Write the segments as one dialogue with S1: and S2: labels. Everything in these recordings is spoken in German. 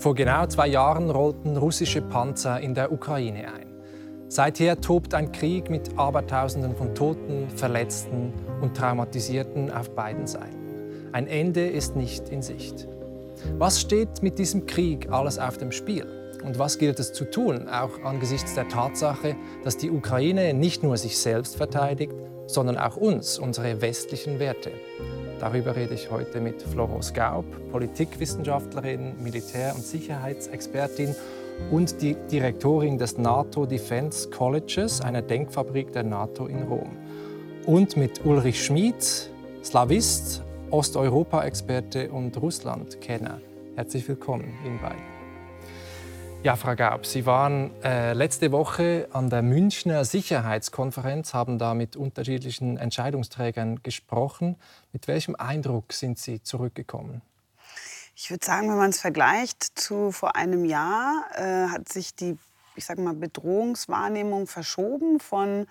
S1: Vor genau zwei Jahren rollten russische Panzer in der Ukraine ein. Seither tobt ein Krieg mit Abertausenden von Toten, Verletzten und Traumatisierten auf beiden Seiten. Ein Ende ist nicht in Sicht. Was steht mit diesem Krieg alles auf dem Spiel? Und was gilt es zu tun, auch angesichts der Tatsache, dass die Ukraine nicht nur sich selbst verteidigt, sondern auch uns, unsere westlichen Werte? Darüber rede ich heute mit Florence Gaub, Politikwissenschaftlerin, Militär- und Sicherheitsexpertin und die Direktorin des NATO Defense Colleges, einer Denkfabrik der NATO in Rom. Und mit Ulrich Schmid, Slavist, Osteuropa-Experte und Russland-Kenner. Herzlich willkommen Ihnen beiden. Ja, Frau Gaub, Sie waren äh, letzte Woche an der Münchner Sicherheitskonferenz, haben da mit unterschiedlichen Entscheidungsträgern gesprochen. Mit welchem Eindruck sind Sie zurückgekommen?
S2: Ich würde sagen, wenn man es vergleicht zu vor einem Jahr, äh, hat sich die ich sag mal, Bedrohungswahrnehmung verschoben von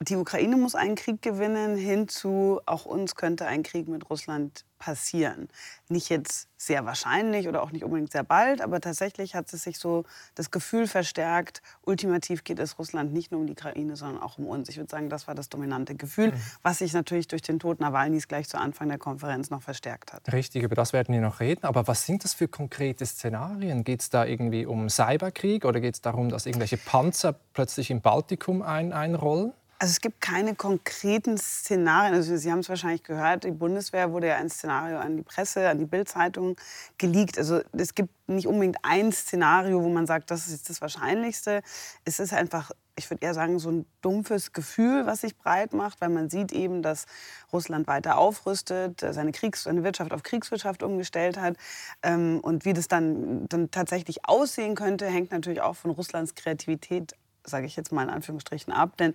S2: die Ukraine muss einen Krieg gewinnen, hinzu auch uns könnte ein Krieg mit Russland passieren. Nicht jetzt sehr wahrscheinlich oder auch nicht unbedingt sehr bald, aber tatsächlich hat es sich so das Gefühl verstärkt, ultimativ geht es Russland nicht nur um die Ukraine, sondern auch um uns. Ich würde sagen, das war das dominante Gefühl, mhm. was sich natürlich durch den Tod Nawalnys gleich zu Anfang der Konferenz noch verstärkt hat.
S1: Richtig, über das werden wir noch reden. Aber was sind das für konkrete Szenarien? Geht es da irgendwie um Cyberkrieg oder geht es darum, dass irgendwelche Panzer plötzlich im Baltikum ein einrollen?
S2: Also es gibt keine konkreten Szenarien. Also Sie haben es wahrscheinlich gehört, die Bundeswehr wurde ja ein Szenario an die Presse, an die Bildzeitung geleakt. Also es gibt nicht unbedingt ein Szenario, wo man sagt, das ist jetzt das Wahrscheinlichste. Es ist einfach, ich würde eher sagen, so ein dumpfes Gefühl, was sich breit macht, weil man sieht eben, dass Russland weiter aufrüstet, seine, Kriegs-, seine Wirtschaft auf Kriegswirtschaft umgestellt hat. Ähm, und wie das dann, dann tatsächlich aussehen könnte, hängt natürlich auch von Russlands Kreativität sage ich jetzt mal in Anführungsstrichen ab. Denn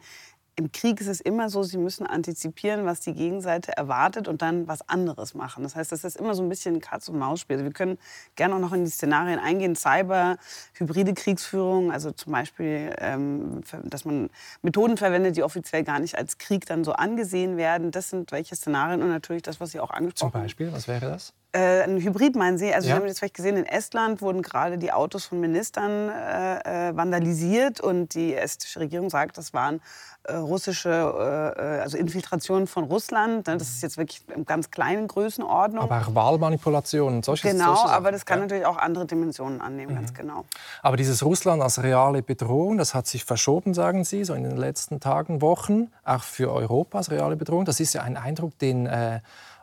S2: im Krieg ist es immer so, sie müssen antizipieren, was die Gegenseite erwartet und dann was anderes machen. Das heißt, das ist immer so ein bisschen ein Katz-und-Maus-Spiel. Also wir können gerne auch noch in die Szenarien eingehen. Cyber, hybride Kriegsführung, also zum Beispiel, ähm, dass man Methoden verwendet, die offiziell gar nicht als Krieg dann so angesehen werden. Das sind welche Szenarien und natürlich das, was Sie auch angesprochen haben.
S1: Zum Beispiel, was wäre das?
S2: Äh, ein Hybrid meinen Sie? Also ja. Sie haben jetzt vielleicht gesehen, in Estland wurden gerade die Autos von Ministern äh, äh vandalisiert und die estische Regierung sagt, das waren äh, russische, äh, äh, also Infiltrationen von Russland. Ne? Das ist jetzt wirklich in ganz kleinen Größenordnung.
S1: Aber auch Wahlmanipulationen, solche
S2: Genau,
S1: solche
S2: aber das kann ja. natürlich auch andere Dimensionen annehmen, mhm. ganz genau.
S1: Aber dieses Russland als reale Bedrohung, das hat sich verschoben, sagen Sie, so in den letzten Tagen, Wochen, auch für Europa als reale Bedrohung. Das ist ja ein Eindruck, den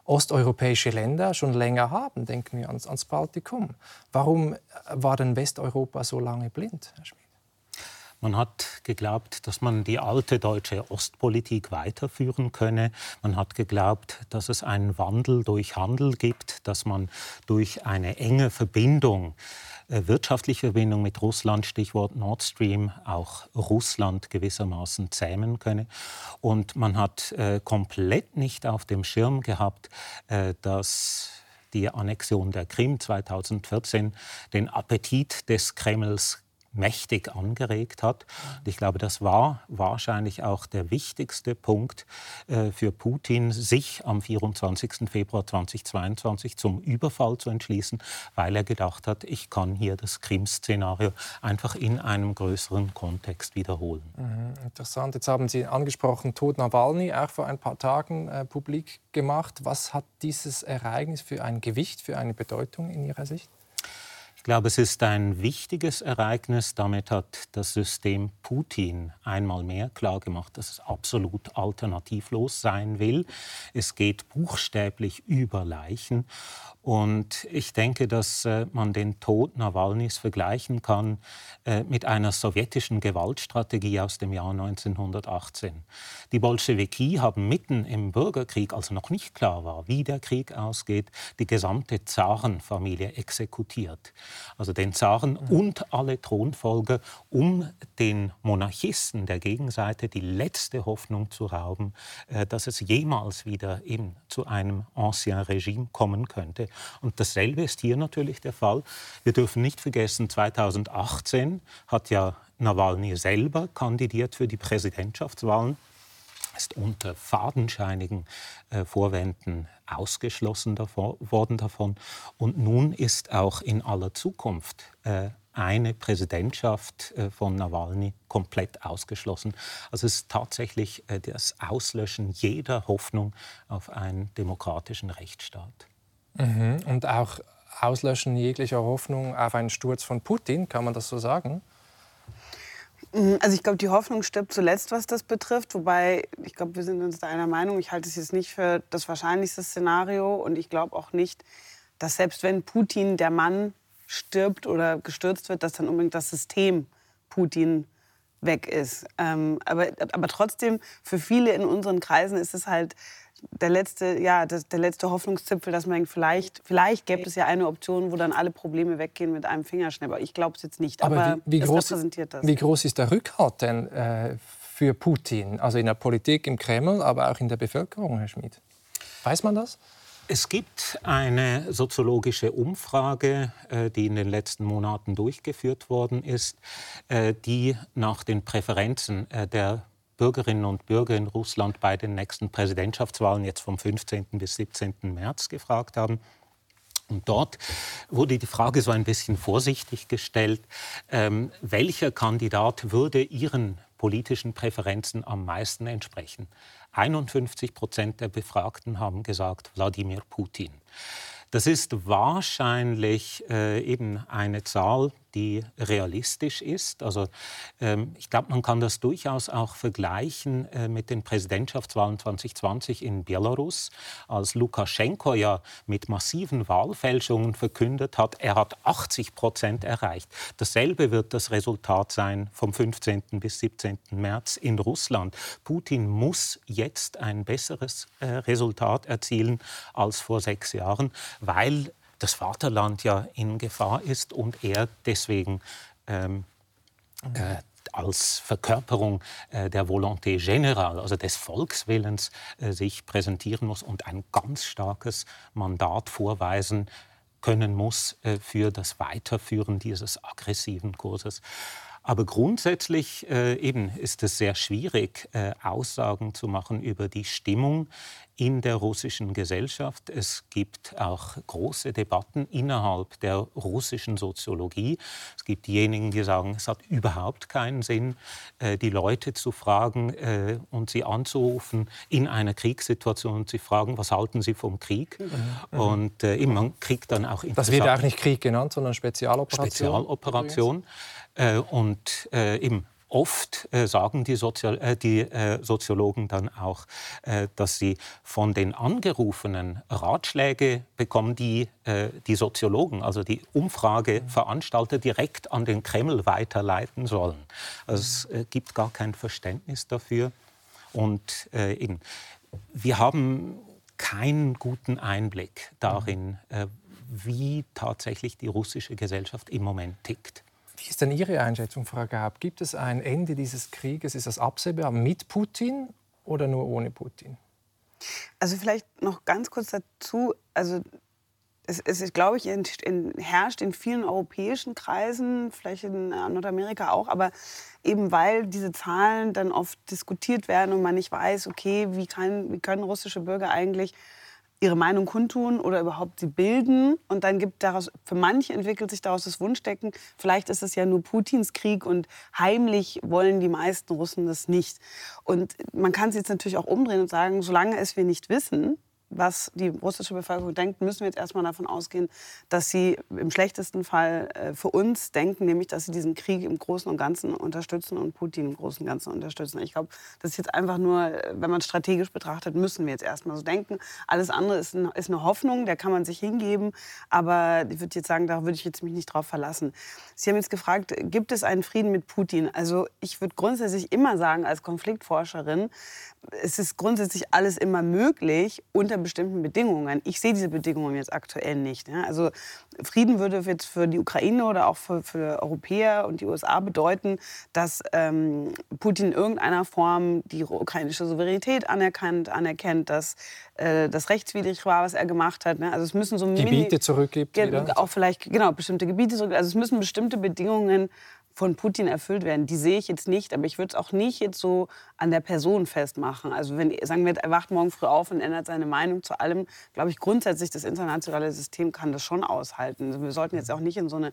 S1: osteuropäische Länder schon länger haben. Denken wir ans, ans Baltikum. Warum war denn Westeuropa so lange blind, Herr Schmidt?
S3: Man hat geglaubt, dass man die alte deutsche Ostpolitik weiterführen könne. Man hat geglaubt, dass es einen Wandel durch Handel gibt, dass man durch eine enge Verbindung äh, wirtschaftliche Verbindung mit Russland, Stichwort Nord Stream, auch Russland gewissermaßen zähmen könne. Und man hat äh, komplett nicht auf dem Schirm gehabt, äh, dass die Annexion der Krim 2014 den Appetit des Kremls mächtig angeregt hat. Und ich glaube, das war wahrscheinlich auch der wichtigste Punkt äh, für Putin, sich am 24. Februar 2022 zum Überfall zu entschließen, weil er gedacht hat, ich kann hier das Krim-Szenario einfach in einem größeren Kontext wiederholen.
S1: Mhm, interessant. Jetzt haben Sie angesprochen, Tod Nawalny, auch vor ein paar Tagen äh, publik gemacht. Was hat dieses Ereignis für ein Gewicht, für eine Bedeutung in Ihrer Sicht?
S3: Ich glaube, es ist ein wichtiges Ereignis. Damit hat das System Putin einmal mehr klargemacht, dass es absolut alternativlos sein will. Es geht buchstäblich über Leichen. Und ich denke, dass äh, man den Tod Nawalnys vergleichen kann äh, mit einer sowjetischen Gewaltstrategie aus dem Jahr 1918. Die Bolschewiki haben mitten im Bürgerkrieg, als noch nicht klar war, wie der Krieg ausgeht, die gesamte Zarenfamilie exekutiert. Also den Zaren mhm. und alle Thronfolger, um den Monarchisten der Gegenseite die letzte Hoffnung zu rauben, äh, dass es jemals wieder eben zu einem Ancien Regime kommen könnte. Und dasselbe ist hier natürlich der Fall. Wir dürfen nicht vergessen, 2018 hat ja Nawalny selber kandidiert für die Präsidentschaftswahlen ist unter fadenscheinigen äh, Vorwänden ausgeschlossen davon, worden davon. Und nun ist auch in aller Zukunft äh, eine Präsidentschaft äh, von Nawalny komplett ausgeschlossen. Also es ist tatsächlich äh, das Auslöschen jeder Hoffnung auf einen demokratischen Rechtsstaat.
S1: Mhm. Und auch Auslöschen jeglicher Hoffnung auf einen Sturz von Putin, kann man das so sagen?
S2: Mhm, also ich glaube, die Hoffnung stirbt zuletzt, was das betrifft. Wobei, ich glaube, wir sind uns da einer Meinung. Ich halte es jetzt nicht für das wahrscheinlichste Szenario. Und ich glaube auch nicht, dass selbst wenn Putin der Mann stirbt oder gestürzt wird, dass dann unbedingt das System Putin weg ist. Ähm, aber, aber trotzdem, für viele in unseren Kreisen ist es halt der letzte, ja, das, der letzte Hoffnungszipfel, dass man denkt, vielleicht, vielleicht gäbe es ja eine Option, wo dann alle Probleme weggehen mit einem Fingerschnipp. Ich glaube es jetzt nicht, aber, aber wie, wie groß, repräsentiert das.
S1: Wie groß ist der Rückhalt denn äh, für Putin? Also in der Politik, im Kreml, aber auch in der Bevölkerung, Herr Schmidt? Weiß man das?
S3: Es gibt eine soziologische Umfrage, äh, die in den letzten Monaten durchgeführt worden ist, äh, die nach den Präferenzen äh, der Bürgerinnen und Bürger in Russland bei den nächsten Präsidentschaftswahlen jetzt vom 15. bis 17. März gefragt haben. Und dort wurde die Frage so ein bisschen vorsichtig gestellt, ähm, welcher Kandidat würde Ihren politischen Präferenzen am meisten entsprechen. 51 Prozent der Befragten haben gesagt Wladimir Putin. Das ist wahrscheinlich äh, eben eine Zahl, die realistisch ist. Also ähm, ich glaube, man kann das durchaus auch vergleichen äh, mit den Präsidentschaftswahlen 2020 in Belarus, als Lukaschenko ja mit massiven Wahlfälschungen verkündet hat, er hat 80 Prozent erreicht. Dasselbe wird das Resultat sein vom 15. bis 17. März in Russland. Putin muss jetzt ein besseres äh, Resultat erzielen als vor sechs Jahren, weil das Vaterland ja in Gefahr ist und er deswegen ähm, äh, als Verkörperung äh, der Volonté générale, also des Volkswillens, äh, sich präsentieren muss und ein ganz starkes Mandat vorweisen können muss äh, für das Weiterführen dieses aggressiven Kurses. Aber grundsätzlich äh, eben ist es sehr schwierig, äh, Aussagen zu machen über die Stimmung in der russischen Gesellschaft. Es gibt auch große Debatten innerhalb der russischen Soziologie. Es gibt diejenigen, die sagen, es hat überhaupt keinen Sinn, äh, die Leute zu fragen äh, und sie anzurufen in einer Kriegssituation und sie fragen, was halten sie vom Krieg? Mhm. Und äh, man kriegt dann auch
S1: Das wird auch nicht Krieg genannt, sondern Spezialoperation.
S3: Spezialoperation. Äh, und äh, eben Oft äh, sagen die, Sozial äh, die äh, Soziologen dann auch, äh, dass sie von den Angerufenen Ratschläge bekommen, die die Soziologen, also die Umfrageveranstalter, direkt an den Kreml weiterleiten sollen. Also es gibt gar kein Verständnis dafür. Und eben, wir haben keinen guten Einblick darin, wie tatsächlich die russische Gesellschaft im Moment tickt.
S1: Wie ist denn Ihre Einschätzung, Frau Gab? Gibt es ein Ende dieses Krieges? Ist das absehbar mit Putin oder nur ohne Putin?
S2: Also vielleicht noch ganz kurz dazu. Also es, es glaube ich, in, in, herrscht in vielen europäischen Kreisen, vielleicht in Nordamerika auch, aber eben weil diese Zahlen dann oft diskutiert werden und man nicht weiß, okay, wie, kann, wie können russische Bürger eigentlich ihre Meinung kundtun oder überhaupt sie bilden. Und dann gibt daraus, für manche entwickelt sich daraus das Wunschdecken, vielleicht ist es ja nur Putins Krieg und heimlich wollen die meisten Russen das nicht. Und man kann es jetzt natürlich auch umdrehen und sagen, solange es wir nicht wissen, was die russische Bevölkerung denkt, müssen wir jetzt erstmal davon ausgehen, dass sie im schlechtesten Fall äh, für uns denken, nämlich dass sie diesen Krieg im Großen und Ganzen unterstützen und Putin im Großen und Ganzen unterstützen. Ich glaube, das ist jetzt einfach nur, äh, wenn man strategisch betrachtet, müssen wir jetzt erstmal so denken. Alles andere ist, ein, ist eine Hoffnung, der kann man sich hingeben, aber ich würde jetzt sagen, da würde ich jetzt mich nicht drauf verlassen. Sie haben jetzt gefragt, gibt es einen Frieden mit Putin? Also ich würde grundsätzlich immer sagen, als Konfliktforscherin, es ist grundsätzlich alles immer möglich unter bestimmten Bedingungen. Ich sehe diese Bedingungen jetzt aktuell nicht. Ja. Also Frieden würde jetzt für die Ukraine oder auch für, für Europäer und die USA bedeuten, dass ähm, Putin in irgendeiner Form die ukrainische Souveränität anerkannt, anerkennt, dass äh, das rechtswidrig war, was er gemacht hat. Ne. Also es müssen so
S1: Gebiete zurückgibt.
S2: Auch vielleicht genau bestimmte Gebiete zurück. Also es müssen bestimmte Bedingungen von Putin erfüllt werden, die sehe ich jetzt nicht. Aber ich würde es auch nicht jetzt so an der Person festmachen. Also wenn, sagen wir, er wacht morgen früh auf und ändert seine Meinung zu allem, glaube ich, grundsätzlich das internationale System kann das schon aushalten. Also wir sollten jetzt auch nicht in so eine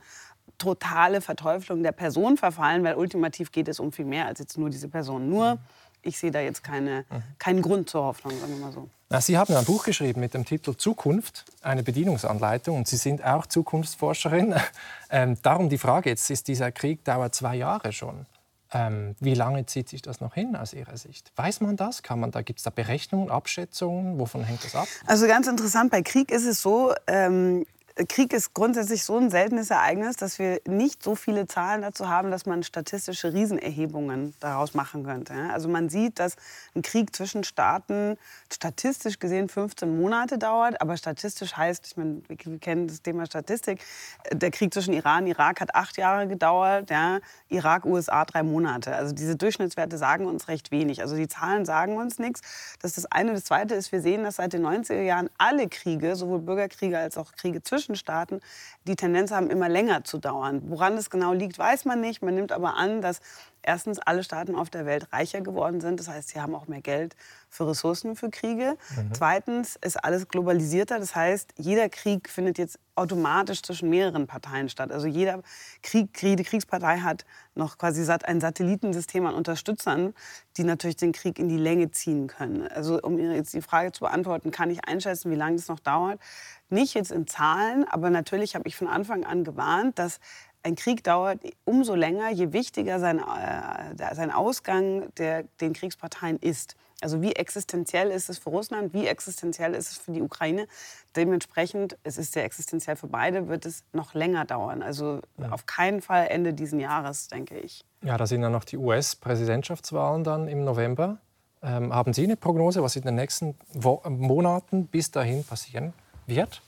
S2: totale Verteuflung der Person verfallen, weil ultimativ geht es um viel mehr als jetzt nur diese Person. Nur ich sehe da jetzt keine, keinen Grund zur Hoffnung, sagen wir mal so.
S1: Sie haben ein Buch geschrieben mit dem Titel Zukunft, eine Bedienungsanleitung. Und Sie sind auch Zukunftsforscherin. Ähm, darum die Frage, jetzt ist dieser Krieg dauert zwei Jahre schon. Ähm, wie lange zieht sich das noch hin aus Ihrer Sicht? Weiß man das? Kann man da, Gibt es da Berechnungen, Abschätzungen? Wovon hängt das ab?
S2: Also ganz interessant, bei Krieg ist es so, ähm, Krieg ist grundsätzlich so ein seltenes Ereignis, dass wir nicht so viele Zahlen dazu haben, dass man statistische Riesenerhebungen daraus machen könnte. Also man sieht, dass ein Krieg zwischen Staaten statistisch gesehen 15 Monate dauert, aber statistisch heißt, ich meine, wir kennen das Thema Statistik, der Krieg zwischen Iran und Irak hat acht Jahre gedauert, ja, Irak, USA drei Monate. Also diese Durchschnittswerte sagen uns recht wenig. Also die Zahlen sagen uns nichts. Das ist das eine. Das zweite ist, wir sehen, dass seit den 90er Jahren alle Kriege, sowohl Bürgerkriege als auch Kriege zwischen Zwischenstaaten die Tendenz haben, immer länger zu dauern. Woran es genau liegt, weiß man nicht. Man nimmt aber an, dass erstens alle Staaten auf der Welt reicher geworden sind. Das heißt, sie haben auch mehr Geld für Ressourcen für Kriege. Mhm. Zweitens ist alles globalisierter. Das heißt, jeder Krieg findet jetzt automatisch zwischen mehreren Parteien statt. Also jeder Krieg, jede Kriegspartei hat noch quasi ein Satellitensystem an Unterstützern, die natürlich den Krieg in die Länge ziehen können. Also um jetzt die Frage zu beantworten, kann ich einschätzen, wie lange es noch dauert? Nicht jetzt in Zahlen, aber natürlich habe ich von Anfang an gewarnt, dass ein Krieg dauert umso länger, je wichtiger sein, äh, sein Ausgang der, den Kriegsparteien ist. Also wie existenziell ist es für Russland, wie existenziell ist es für die Ukraine. Dementsprechend, es ist sehr existenziell für beide, wird es noch länger dauern. Also ja. auf keinen Fall Ende dieses Jahres, denke ich.
S1: Ja, da sind ja noch die US-Präsidentschaftswahlen dann im November. Ähm, haben Sie eine Prognose, was in den nächsten Wo Monaten bis dahin passieren wird?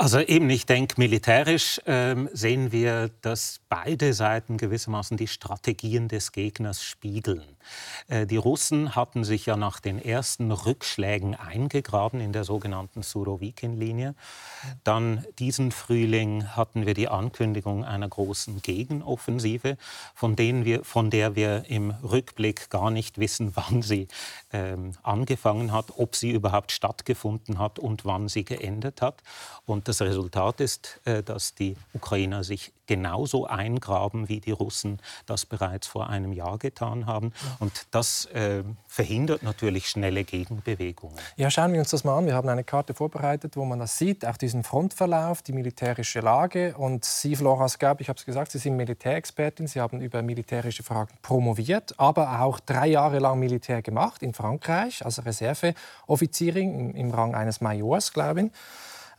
S3: Also eben, ich denke, militärisch ähm, sehen wir, dass beide Seiten gewissermaßen die Strategien des Gegners spiegeln. Äh, die Russen hatten sich ja nach den ersten Rückschlägen eingegraben in der sogenannten Surovikin-Linie. Dann diesen Frühling hatten wir die Ankündigung einer großen Gegenoffensive, von, denen wir, von der wir im Rückblick gar nicht wissen, wann sie ähm, angefangen hat, ob sie überhaupt stattgefunden hat und wann sie geendet hat. Und das Resultat ist, äh, dass die Ukrainer sich genauso eingraben, wie die Russen das bereits vor einem Jahr getan haben. Und das äh, verhindert natürlich schnelle Gegenbewegungen.
S1: Ja, schauen wir uns das mal an. Wir haben eine Karte vorbereitet, wo man das sieht, auch diesen Frontverlauf, die militärische Lage. Und Sie, Flora Skab, ich habe es gesagt, Sie sind Militärexpertin. Sie haben über militärische Fragen promoviert, aber auch drei Jahre lang Militär gemacht in Frankreich als Reserveoffizierin im, im Rang eines Majors, glaube ich.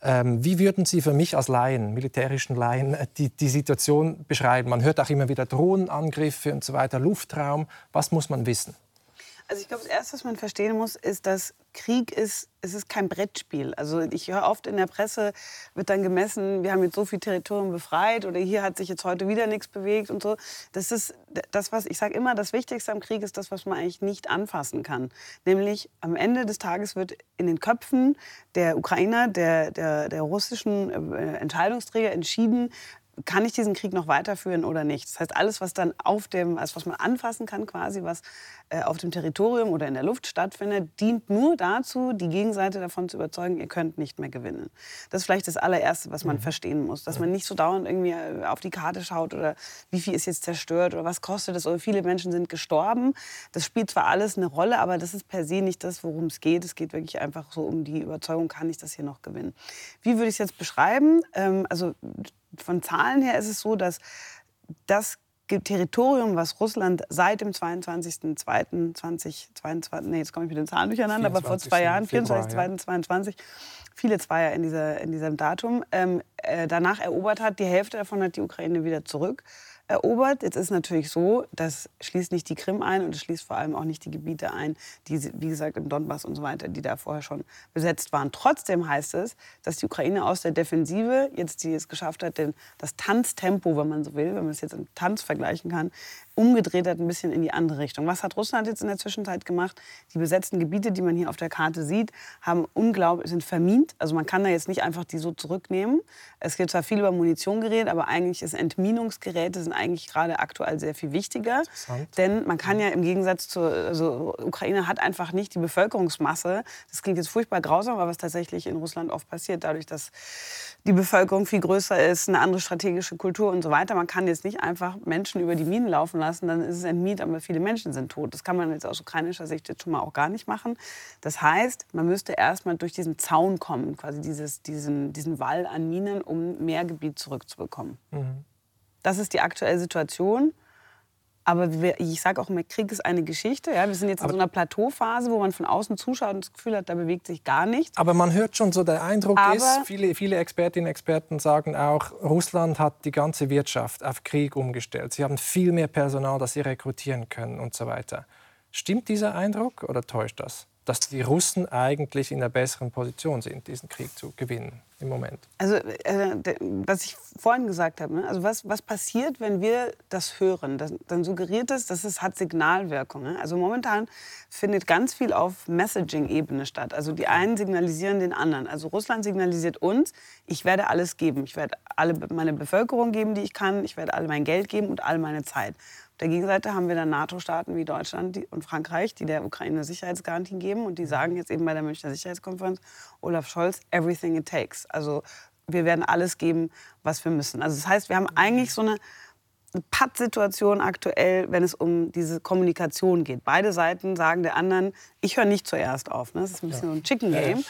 S1: Ähm, wie würden Sie für mich als Laien, militärischen Laien, äh, die, die Situation beschreiben? Man hört auch immer wieder Drohnenangriffe und so weiter, Luftraum. Was muss man wissen?
S2: Also ich glaube, das Erste, was man verstehen muss, ist, dass Krieg ist, es ist kein Brettspiel. Also ich höre oft in der Presse, wird dann gemessen, wir haben jetzt so viel Territorium befreit oder hier hat sich jetzt heute wieder nichts bewegt und so. Das ist das, was ich sage immer, das Wichtigste am Krieg ist das, was man eigentlich nicht anfassen kann. Nämlich am Ende des Tages wird in den Köpfen der Ukrainer, der, der, der russischen äh, Entscheidungsträger entschieden, kann ich diesen Krieg noch weiterführen oder nicht. Das heißt, alles, was dann auf dem, also was man anfassen kann, quasi, was äh, auf dem Territorium oder in der Luft stattfindet, dient nur dazu, die Gegenseite davon zu überzeugen, ihr könnt nicht mehr gewinnen. Das ist vielleicht das allererste, was man mhm. verstehen muss, dass man nicht so dauernd irgendwie äh, auf die Karte schaut oder wie viel ist jetzt zerstört oder was kostet es oder viele Menschen sind gestorben. Das spielt zwar alles eine Rolle, aber das ist per se nicht das, worum es geht. Es geht wirklich einfach so um die Überzeugung, kann ich das hier noch gewinnen. Wie würde ich es jetzt beschreiben? Ähm, also von Zahlen her ist es so, dass das Territorium, was Russland seit dem 22.02.2022, nee, jetzt komme ich mit den Zahlen durcheinander, aber vor zwei Jahren, 24.02.2022, viele Zweier in, dieser, in diesem Datum, ähm, äh, danach erobert hat, die Hälfte davon hat die Ukraine wieder zurück erobert. Jetzt ist natürlich so, das schließt nicht die Krim ein und es schließt vor allem auch nicht die Gebiete ein, die, wie gesagt, im Donbass und so weiter, die da vorher schon besetzt waren. Trotzdem heißt es, dass die Ukraine aus der Defensive, jetzt die es geschafft hat, den, das Tanztempo, wenn man so will, wenn man es jetzt im Tanz vergleichen kann, umgedreht hat, ein bisschen in die andere Richtung. Was hat Russland jetzt in der Zwischenzeit gemacht? Die besetzten Gebiete, die man hier auf der Karte sieht, haben unglaublich, sind vermint. Also man kann da jetzt nicht einfach die so zurücknehmen. Es gibt zwar viel über Munition geredet, aber eigentlich ist Entminungsgeräte sind eigentlich gerade aktuell sehr viel wichtiger. Denn man kann ja im Gegensatz zur, also Ukraine hat einfach nicht die Bevölkerungsmasse. Das klingt jetzt furchtbar grausam, aber was tatsächlich in Russland oft passiert, dadurch, dass die Bevölkerung viel größer ist, eine andere strategische Kultur und so weiter. Man kann jetzt nicht einfach Menschen über die Minen laufen lassen, dann ist es entmint, aber viele Menschen sind tot. Das kann man jetzt aus ukrainischer Sicht jetzt schon mal auch gar nicht machen. Das heißt, man müsste erstmal durch diesen Zaun kommen, quasi dieses, diesen, diesen Wall an Minen, um mehr Gebiet zurückzubekommen. Mhm. Das ist die aktuelle Situation. Aber wir, ich sage auch immer, Krieg ist eine Geschichte. Ja? Wir sind jetzt in so einer Plateauphase, wo man von außen zuschaut und das Gefühl hat, da bewegt sich gar nichts.
S1: Aber man hört schon so, der Eindruck Aber ist, viele, viele Expertinnen und Experten sagen auch, Russland hat die ganze Wirtschaft auf Krieg umgestellt. Sie haben viel mehr Personal, das sie rekrutieren können und so weiter. Stimmt dieser Eindruck oder täuscht das? dass die Russen eigentlich in einer besseren Position sind, diesen Krieg zu gewinnen im Moment.
S2: Also, äh, was ich vorhin gesagt habe, ne? also was, was passiert, wenn wir das hören? Das, dann suggeriert es, dass es hat Signalwirkung. Ne? Also momentan findet ganz viel auf Messaging-Ebene statt. Also die einen signalisieren den anderen. Also Russland signalisiert uns, ich werde alles geben. Ich werde alle meine Bevölkerung geben, die ich kann. Ich werde all mein Geld geben und all meine Zeit der Gegenseite haben wir dann NATO-Staaten wie Deutschland und Frankreich, die der Ukraine Sicherheitsgarantien geben. Und die sagen jetzt eben bei der Münchner Sicherheitskonferenz, Olaf Scholz, everything it takes. Also wir werden alles geben, was wir müssen. Also das heißt, wir haben eigentlich so eine Pattsituation aktuell, wenn es um diese Kommunikation geht. Beide Seiten sagen der anderen, ich höre nicht zuerst auf. Ne? Das ist ein bisschen ja. so ein Chicken Game. Ja.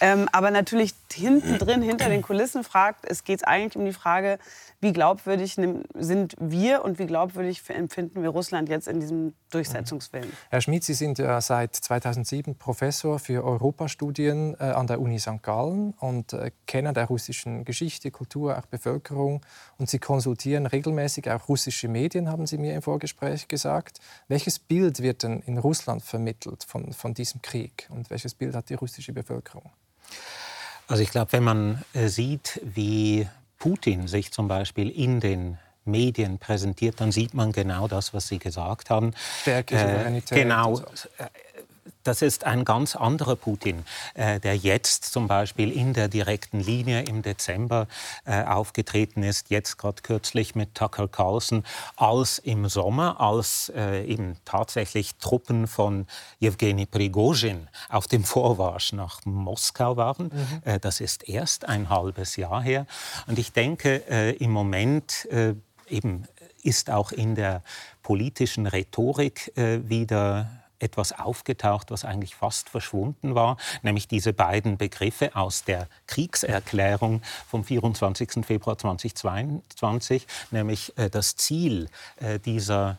S2: Ähm, aber natürlich hinten drin, hinter den Kulissen fragt, es geht eigentlich um die Frage, wie glaubwürdig sind wir und wie glaubwürdig empfinden wir Russland jetzt in diesem Durchsetzungswillen?
S1: Herr Schmid, Sie sind ja seit 2007 Professor für Europastudien äh, an der Uni St. Gallen und äh, Kenner der russischen Geschichte, Kultur, auch Bevölkerung. Und Sie konsultieren regelmäßig auch russische Medien, haben Sie mir im Vorgespräch gesagt. Welches Bild wird denn in Russland vermittelt von, von diesem Krieg und welches Bild hat die russische Bevölkerung?
S3: Also ich glaube, wenn man äh, sieht, wie Putin sich zum Beispiel in den Medien präsentiert, dann sieht man genau das, was Sie gesagt haben.
S1: Stärke, Souveränität.
S3: Äh, genau. So das ist ein ganz anderer Putin, äh, der jetzt zum Beispiel in der direkten Linie im Dezember äh, aufgetreten ist, jetzt gerade kürzlich mit Tucker Carlson, als im Sommer, als äh, eben tatsächlich Truppen von Jewgeni Prigozhin auf dem Vormarsch nach Moskau waren. Mhm. Das ist erst ein halbes Jahr her. Und ich denke, im Moment eben ist auch in der politischen Rhetorik wieder etwas aufgetaucht, was eigentlich fast verschwunden war, nämlich diese beiden Begriffe aus der Kriegserklärung vom 24. Februar 2022, nämlich äh, das Ziel äh, dieser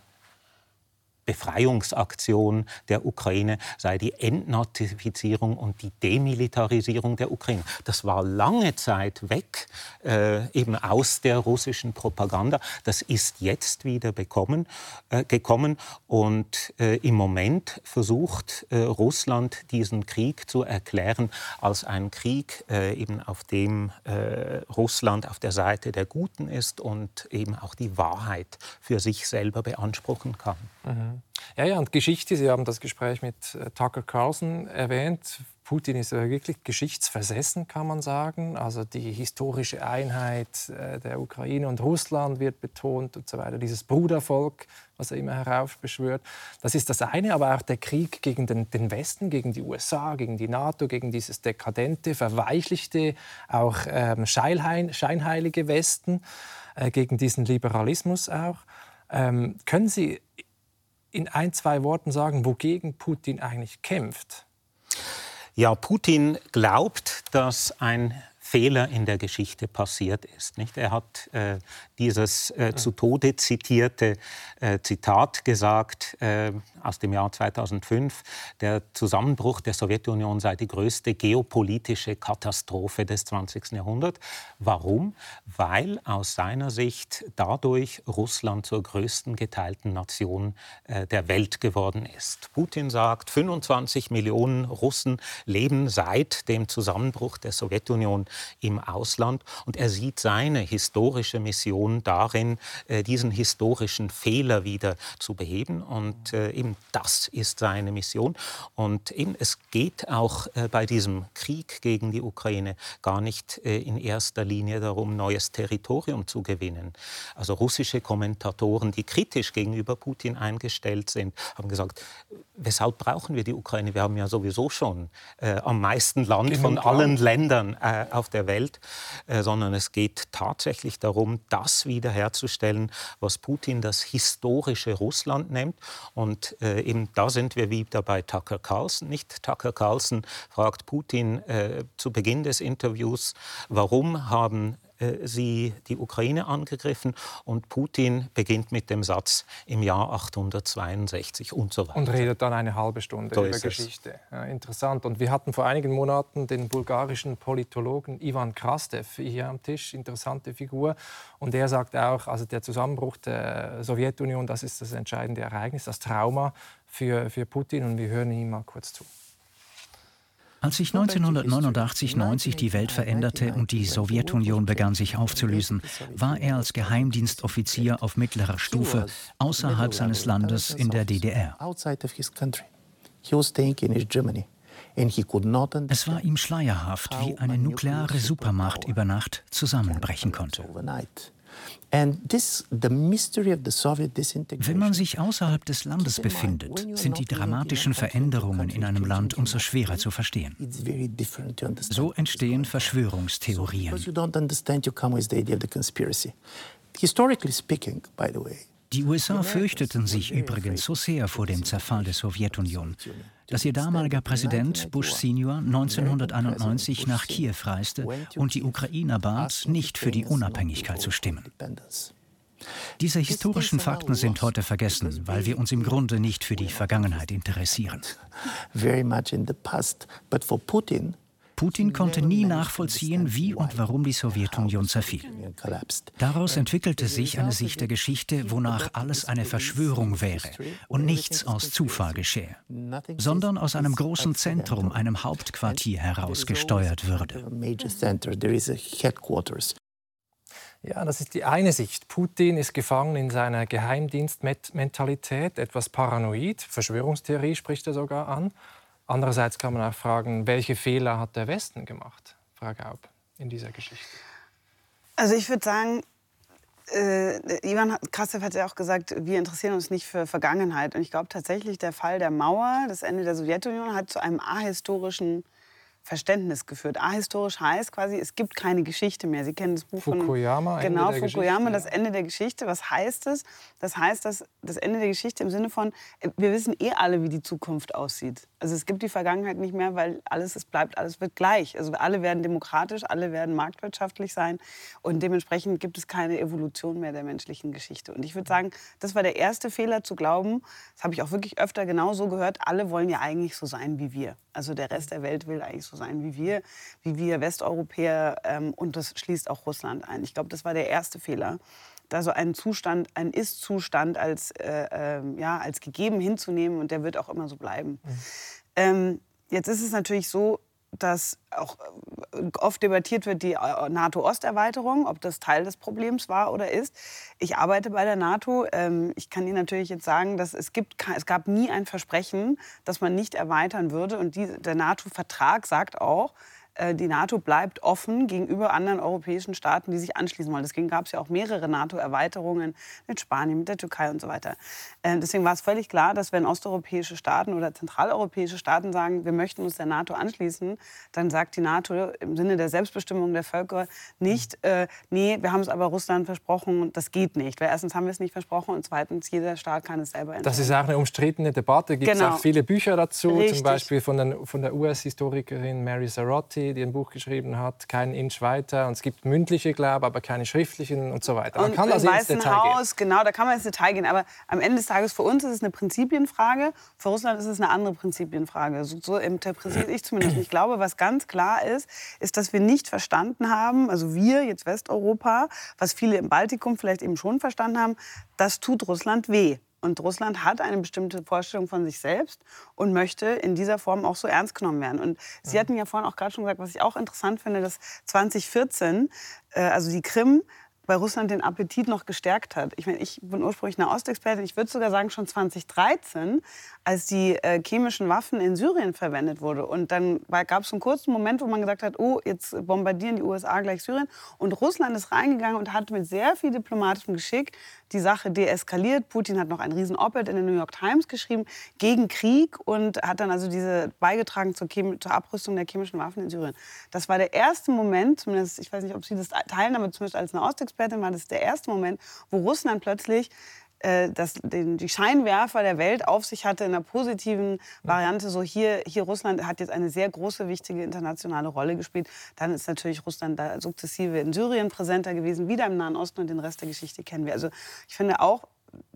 S3: Befreiungsaktion der Ukraine sei die Entnazifizierung und die Demilitarisierung der Ukraine. Das war lange Zeit weg, äh, eben aus der russischen Propaganda. Das ist jetzt wieder bekommen, äh, gekommen und äh, im Moment versucht äh, Russland diesen Krieg zu erklären als einen Krieg, äh, eben auf dem äh, Russland auf der Seite der Guten ist und eben auch die Wahrheit für sich selber beanspruchen kann.
S1: Mhm. Ja, ja, und Geschichte, Sie haben das Gespräch mit äh, Tucker Carlson erwähnt. Putin ist wirklich geschichtsversessen, kann man sagen. Also die historische Einheit äh, der Ukraine und Russland wird betont und so weiter. Dieses Brudervolk, was er immer heraufbeschwört. Das ist das eine, aber auch der Krieg gegen den, den Westen, gegen die USA, gegen die NATO, gegen dieses dekadente, verweichlichte, auch ähm, scheinheilige Westen, äh, gegen diesen Liberalismus auch. Ähm, können Sie in ein, zwei Worten sagen, wogegen Putin eigentlich kämpft?
S3: Ja, Putin glaubt, dass ein Fehler in der Geschichte passiert ist. Nicht? Er hat äh, dieses äh, zu Tode zitierte äh, Zitat gesagt äh, aus dem Jahr 2005, der Zusammenbruch der Sowjetunion sei die größte geopolitische Katastrophe des 20. Jahrhunderts. Warum? Weil aus seiner Sicht dadurch Russland zur größten geteilten Nation äh, der Welt geworden ist. Putin sagt, 25 Millionen Russen leben seit dem Zusammenbruch der Sowjetunion im Ausland. Und er sieht seine historische Mission darin, äh, diesen historischen Fehler wieder zu beheben. Und äh, eben das ist seine Mission. Und eben es geht auch äh, bei diesem Krieg gegen die Ukraine gar nicht in erster Linie darum, neues Territorium zu gewinnen. Also russische Kommentatoren, die kritisch gegenüber Putin eingestellt sind, haben gesagt, weshalb brauchen wir die Ukraine? Wir haben ja sowieso schon äh, am meisten Land von allen Ländern äh, auf der Welt, äh, sondern es geht tatsächlich darum, das wiederherzustellen, was Putin das historische Russland nennt. Und äh, eben da sind wir wieder bei Tucker Carlson. Nicht Tucker Carlson fragt Putin äh, zu Beginn des Interviews, warum haben sie die Ukraine angegriffen und Putin beginnt mit dem Satz im Jahr 862 und so weiter.
S1: Und redet dann eine halbe Stunde so über Geschichte. Ja, interessant. Und wir hatten vor einigen Monaten den bulgarischen Politologen Ivan Krastev hier am Tisch, interessante Figur. Und er sagt auch, also der Zusammenbruch der Sowjetunion, das ist das entscheidende Ereignis, das Trauma für, für Putin. Und wir hören ihm mal kurz zu.
S4: Als sich 1989-90 die Welt veränderte und die Sowjetunion begann sich aufzulösen, war er als Geheimdienstoffizier auf mittlerer Stufe außerhalb seines Landes in der DDR. Es war ihm schleierhaft, wie eine nukleare Supermacht über Nacht zusammenbrechen konnte. Wenn man sich außerhalb des Landes befindet, sind die dramatischen Veränderungen in einem Land umso schwerer zu verstehen. So entstehen Verschwörungstheorien. Die USA fürchteten sich übrigens so sehr vor dem Zerfall der Sowjetunion, dass ihr damaliger Präsident Bush Senior 1991 nach Kiew reiste und die Ukrainer bat, nicht für die Unabhängigkeit zu stimmen. Diese historischen Fakten sind heute vergessen, weil wir uns im Grunde nicht für die Vergangenheit interessieren. Very much in the past, but for Putin Putin konnte nie nachvollziehen, wie und warum die Sowjetunion zerfiel. Daraus entwickelte sich eine Sicht der Geschichte, wonach alles eine Verschwörung wäre und nichts aus Zufall geschehe, sondern aus einem großen Zentrum, einem Hauptquartier heraus gesteuert würde.
S1: Ja, das ist die eine Sicht. Putin ist gefangen in seiner Geheimdienstmentalität, etwas paranoid. Verschwörungstheorie spricht er sogar an. Andererseits kann man auch fragen, welche Fehler hat der Westen gemacht, Frau Gaub, in dieser Geschichte?
S2: Also ich würde sagen, äh, Ivan Krassev hat ja auch gesagt, wir interessieren uns nicht für Vergangenheit. Und ich glaube tatsächlich, der Fall der Mauer, das Ende der Sowjetunion, hat zu einem ahistorischen Verständnis geführt. Ahistorisch heißt quasi, es gibt keine Geschichte mehr. Sie kennen das Buch
S1: Fukuyama,
S2: von genau Ende Fukuyama, das Ende der Geschichte. Was heißt es? Das heißt, dass das Ende der Geschichte im Sinne von, wir wissen eh alle, wie die Zukunft aussieht. Also es gibt die Vergangenheit nicht mehr, weil alles es bleibt, alles wird gleich. Also alle werden demokratisch, alle werden marktwirtschaftlich sein und dementsprechend gibt es keine Evolution mehr der menschlichen Geschichte. Und ich würde sagen, das war der erste Fehler zu glauben. Das habe ich auch wirklich öfter genau so gehört. Alle wollen ja eigentlich so sein wie wir. Also der Rest der Welt will eigentlich so sein wie wir, wie wir Westeuropäer. Ähm, und das schließt auch Russland ein. Ich glaube, das war der erste Fehler da so einen Zustand, einen Ist-Zustand als, äh, äh, ja, als gegeben hinzunehmen und der wird auch immer so bleiben. Mhm. Ähm, jetzt ist es natürlich so, dass auch äh, oft debattiert wird die äh, NATO-Osterweiterung, ob das Teil des Problems war oder ist. Ich arbeite bei der NATO. Ähm, ich kann Ihnen natürlich jetzt sagen, dass es, gibt, es gab nie ein Versprechen, dass man nicht erweitern würde. Und der NATO-Vertrag sagt auch, die NATO bleibt offen gegenüber anderen europäischen Staaten, die sich anschließen wollen. Deswegen gab es ja auch mehrere NATO-Erweiterungen mit Spanien, mit der Türkei und so weiter. Äh, deswegen war es völlig klar, dass wenn osteuropäische Staaten oder zentraleuropäische Staaten sagen, wir möchten uns der NATO anschließen, dann sagt die NATO im Sinne der Selbstbestimmung der Völker nicht, äh, nee, wir haben es aber Russland versprochen, das geht nicht. Weil erstens haben wir es nicht versprochen und zweitens, jeder Staat kann es selber entscheiden.
S1: Das ist auch eine umstrittene Debatte. Gibt es genau. auch viele Bücher dazu, Richtig. zum Beispiel von, den, von der US-Historikerin Mary Zarotti, die ein Buch geschrieben hat, kein Inch weiter. Und es gibt mündliche Glaube, aber keine schriftlichen und so weiter.
S2: Man und kann also ins Detail Haus, gehen. Genau, da kann man ins Detail gehen. Aber am Ende des Tages, für uns ist es eine Prinzipienfrage, für Russland ist es eine andere Prinzipienfrage. So, so interpretiere ich zumindest. Ich glaube, was ganz klar ist, ist, dass wir nicht verstanden haben, also wir, jetzt Westeuropa, was viele im Baltikum vielleicht eben schon verstanden haben, das tut Russland weh. Und Russland hat eine bestimmte Vorstellung von sich selbst und möchte in dieser Form auch so ernst genommen werden. Und Sie hatten ja vorhin auch gerade schon gesagt, was ich auch interessant finde, dass 2014, äh, also die Krim, bei Russland den Appetit noch gestärkt hat. Ich meine, ich bin ursprünglich eine Ostexpertin. Ich würde sogar sagen, schon 2013, als die äh, chemischen Waffen in Syrien verwendet wurden. Und dann gab es einen kurzen Moment, wo man gesagt hat, oh, jetzt bombardieren die USA gleich Syrien. Und Russland ist reingegangen und hat mit sehr viel diplomatischem Geschick die Sache deeskaliert. Putin hat noch ein riesen Op-Ed in der New York Times geschrieben gegen Krieg und hat dann also diese beigetragen zur, zur, Abrüstung der chemischen Waffen in Syrien. Das war der erste Moment, zumindest, ich weiß nicht, ob Sie das teilen, aber zumindest als eine Ostexpertin war das der erste Moment, wo Russland plötzlich äh, den, die Scheinwerfer der Welt auf sich hatte in einer positiven Variante. So hier, hier Russland hat jetzt eine sehr große, wichtige internationale Rolle gespielt. Dann ist natürlich Russland da sukzessive in Syrien präsenter gewesen, wieder im Nahen Osten und den Rest der Geschichte kennen wir. Also ich finde auch,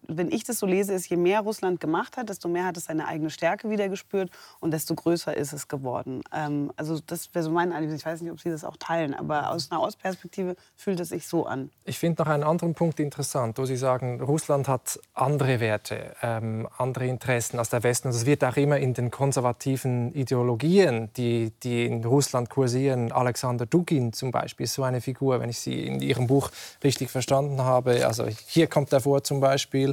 S2: wenn ich das so lese, ist, je mehr Russland gemacht hat, desto mehr hat es seine eigene Stärke wieder gespürt und desto größer ist es geworden. Ähm, also das wäre so mein Eindruck. Ich weiß nicht, ob Sie das auch teilen, aber aus einer Ostperspektive fühlt es sich so an.
S1: Ich finde noch einen anderen Punkt interessant, wo Sie sagen, Russland hat andere Werte, ähm, andere Interessen als der Westen. Das wird auch immer in den konservativen Ideologien, die, die in Russland kursieren. Alexander Dugin zum Beispiel ist so eine Figur, wenn ich sie in Ihrem Buch richtig verstanden habe. Also hier kommt er vor zum Beispiel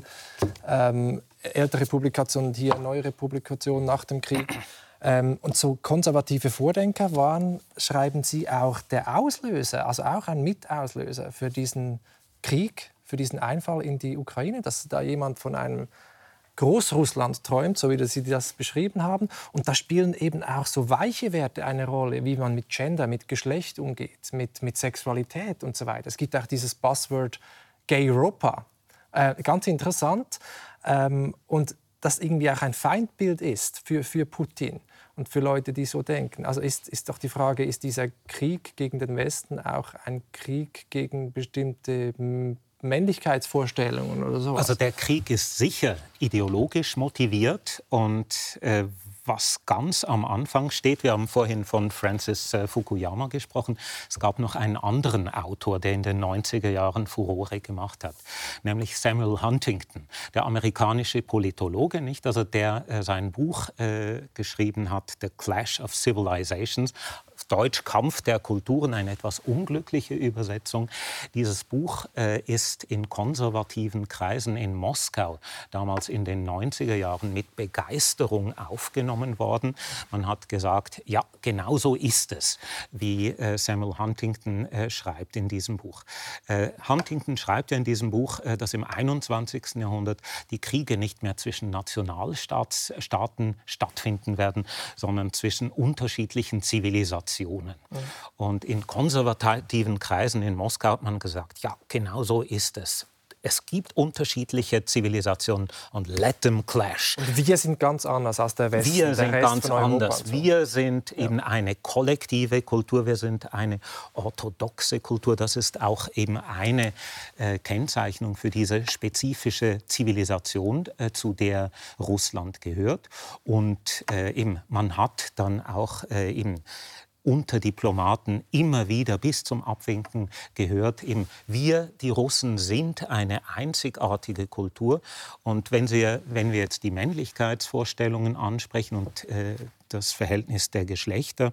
S1: ähm, ältere Publikationen, hier neuere Publikationen nach dem Krieg. Ähm, und so konservative Vordenker waren, schreiben Sie, auch der Auslöser, also auch ein Mitauslöser für diesen Krieg, für diesen Einfall in die Ukraine, dass da jemand von einem Großrussland träumt, so wie Sie das beschrieben haben. Und da spielen eben auch so weiche Werte eine Rolle, wie man mit Gender, mit Geschlecht umgeht, mit, mit Sexualität und so weiter. Es gibt auch dieses Buzzword Gay Europa, äh, ganz interessant. Ähm, und das irgendwie auch ein Feindbild ist für, für Putin und für Leute, die so denken. Also ist, ist doch die Frage, ist dieser Krieg gegen den Westen auch ein Krieg gegen bestimmte Männlichkeitsvorstellungen oder so?
S3: Also der Krieg ist sicher ideologisch motiviert und äh, was ganz am Anfang steht. Wir haben vorhin von Francis äh, Fukuyama gesprochen. Es gab noch einen anderen Autor, der in den 90er Jahren Furore gemacht hat, nämlich Samuel Huntington, der amerikanische Politologe, nicht? Also der äh, sein Buch äh, geschrieben hat, The Clash of Civilizations, Deutsch Kampf der Kulturen, eine etwas unglückliche Übersetzung. Dieses Buch äh, ist in konservativen Kreisen in Moskau damals in den 90er Jahren mit Begeisterung aufgenommen worden. Man hat gesagt, ja, genau so ist es, wie äh, Samuel Huntington äh, schreibt in diesem Buch. Äh, Huntington schreibt ja in diesem Buch, dass im 21. Jahrhundert die Kriege nicht mehr zwischen Nationalstaaten stattfinden werden, sondern zwischen unterschiedlichen Zivilisationen. Mhm. Und in konservativen Kreisen in Moskau hat man gesagt, ja, genau so ist es. Es gibt unterschiedliche Zivilisationen und let them clash.
S1: Und wir sind ganz anders als der Westen.
S3: Wir sind ganz anders. So. Wir sind ja. eben eine kollektive Kultur. Wir sind eine orthodoxe Kultur. Das ist auch eben eine äh, Kennzeichnung für diese spezifische Zivilisation, äh, zu der Russland gehört. Und äh, eben, man hat dann auch äh, eben unter Diplomaten immer wieder bis zum Abwinken gehört. Eben, wir, die Russen, sind eine einzigartige Kultur. Und wenn, Sie, wenn wir jetzt die Männlichkeitsvorstellungen ansprechen und äh, das Verhältnis der Geschlechter,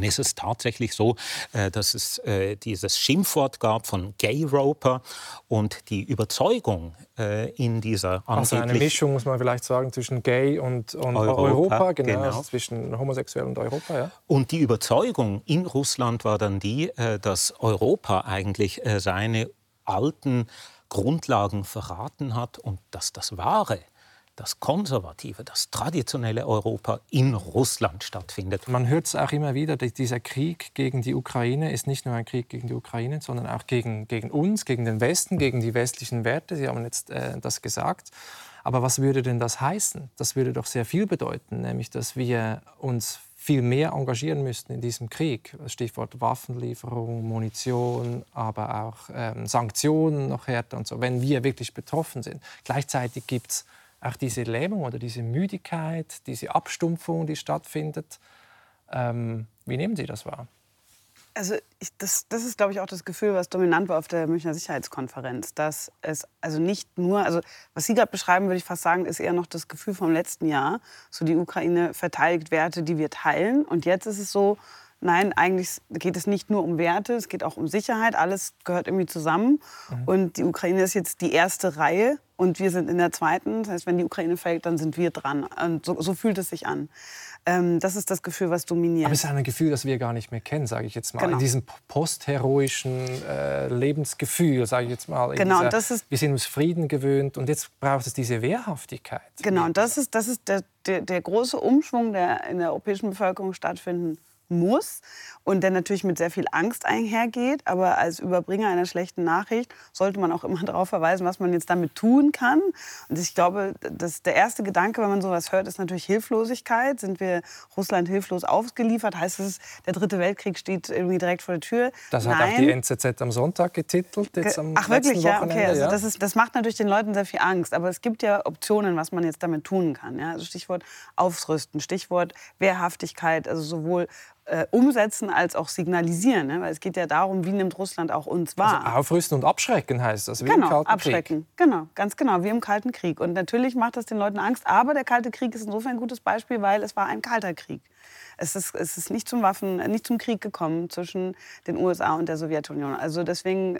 S3: ist es tatsächlich so, äh, dass es äh, dieses Schimpfwort gab von Gay Roper und die Überzeugung äh, in dieser
S1: Also eine Mischung, muss man vielleicht sagen, zwischen Gay und, und Europa, Europa, genau, genau. Also zwischen homosexuell und Europa. Ja.
S3: Und die Überzeugung in Russland war dann die, dass Europa eigentlich seine alten Grundlagen verraten hat und dass das Wahre das konservative, das traditionelle Europa in Russland stattfindet.
S1: Man hört es auch immer wieder, dieser Krieg gegen die Ukraine ist nicht nur ein Krieg gegen die Ukraine, sondern auch gegen, gegen uns, gegen den Westen, gegen die westlichen Werte. Sie haben jetzt äh, das gesagt. Aber was würde denn das heißen? Das würde doch sehr viel bedeuten, nämlich dass wir uns viel mehr engagieren müssten in diesem Krieg. Stichwort Waffenlieferung, Munition, aber auch ähm, Sanktionen noch härter und so, wenn wir wirklich betroffen sind. Gleichzeitig gibt es auch diese Lähmung oder diese Müdigkeit, diese Abstumpfung, die stattfindet. Ähm, wie nehmen Sie das wahr?
S2: Also ich, das, das ist, glaube ich, auch das Gefühl, was dominant war auf der Münchner Sicherheitskonferenz. Dass es also nicht nur, also was Sie gerade beschreiben, würde ich fast sagen, ist eher noch das Gefühl vom letzten Jahr. So die Ukraine verteidigt Werte, die wir teilen. Und jetzt ist es so, nein, eigentlich geht es nicht nur um Werte, es geht auch um Sicherheit. Alles gehört irgendwie zusammen. Mhm. Und die Ukraine ist jetzt die erste Reihe und wir sind in der zweiten. Das heißt, wenn die Ukraine fällt, dann sind wir dran. Und so, so fühlt es sich an. Ähm, das ist das Gefühl, was dominiert.
S1: Aber es ist ein Gefühl, das wir gar nicht mehr kennen, sage ich jetzt mal. Genau. In diesem postheroischen äh, Lebensgefühl, sage ich jetzt mal.
S2: Genau, dieser, das ist,
S1: wir sind uns Frieden gewöhnt und jetzt braucht es diese Wehrhaftigkeit.
S2: Genau, und das ist, das ist der, der, der große Umschwung, der in der europäischen Bevölkerung stattfinden muss und der natürlich mit sehr viel Angst einhergeht. Aber als Überbringer einer schlechten Nachricht sollte man auch immer darauf verweisen, was man jetzt damit tun kann. Und ich glaube, dass der erste Gedanke, wenn man sowas hört, ist natürlich Hilflosigkeit. Sind wir Russland hilflos ausgeliefert? Heißt es, der dritte Weltkrieg steht irgendwie direkt vor der Tür?
S1: Das Nein. hat auch die NZZ am Sonntag getitelt. Jetzt am
S2: Ach wirklich, ja, okay. Also das, ist, das macht natürlich den Leuten sehr viel Angst. Aber es gibt ja Optionen, was man jetzt damit tun kann. Ja? Also Stichwort Aufrüsten, Stichwort Wehrhaftigkeit, also sowohl äh, umsetzen als auch signalisieren. Ne? Weil es geht ja darum, wie nimmt Russland auch uns wahr.
S1: Also aufrüsten und abschrecken heißt das,
S2: wie genau, im Kalten abschrecken. Krieg. Genau, ganz genau, wie im Kalten Krieg. Und natürlich macht das den Leuten Angst, aber der Kalte Krieg ist insofern ein gutes Beispiel, weil es war ein kalter Krieg. Es ist, es ist nicht zum Waffen, nicht zum Krieg gekommen zwischen den USA und der Sowjetunion. Also deswegen,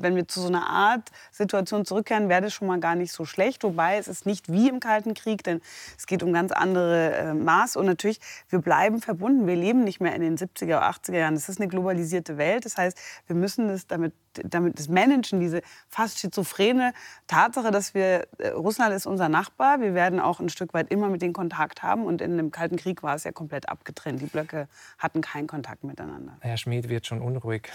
S2: wenn wir zu so einer Art Situation zurückkehren, wäre das schon mal gar nicht so schlecht. Wobei es ist nicht wie im Kalten Krieg, denn es geht um ganz andere äh, Maß. Und natürlich, wir bleiben verbunden. Wir leben nicht mehr in den 70er, oder 80er Jahren. Es ist eine globalisierte Welt. Das heißt, wir müssen das damit damit das Managen, diese fast schizophrene Tatsache, dass wir, äh, Russland ist unser Nachbar, wir werden auch ein Stück weit immer mit denen Kontakt haben und in dem Kalten Krieg war es ja komplett abgetrennt. Die Blöcke hatten keinen Kontakt miteinander.
S1: Herr Schmid wird schon unruhig.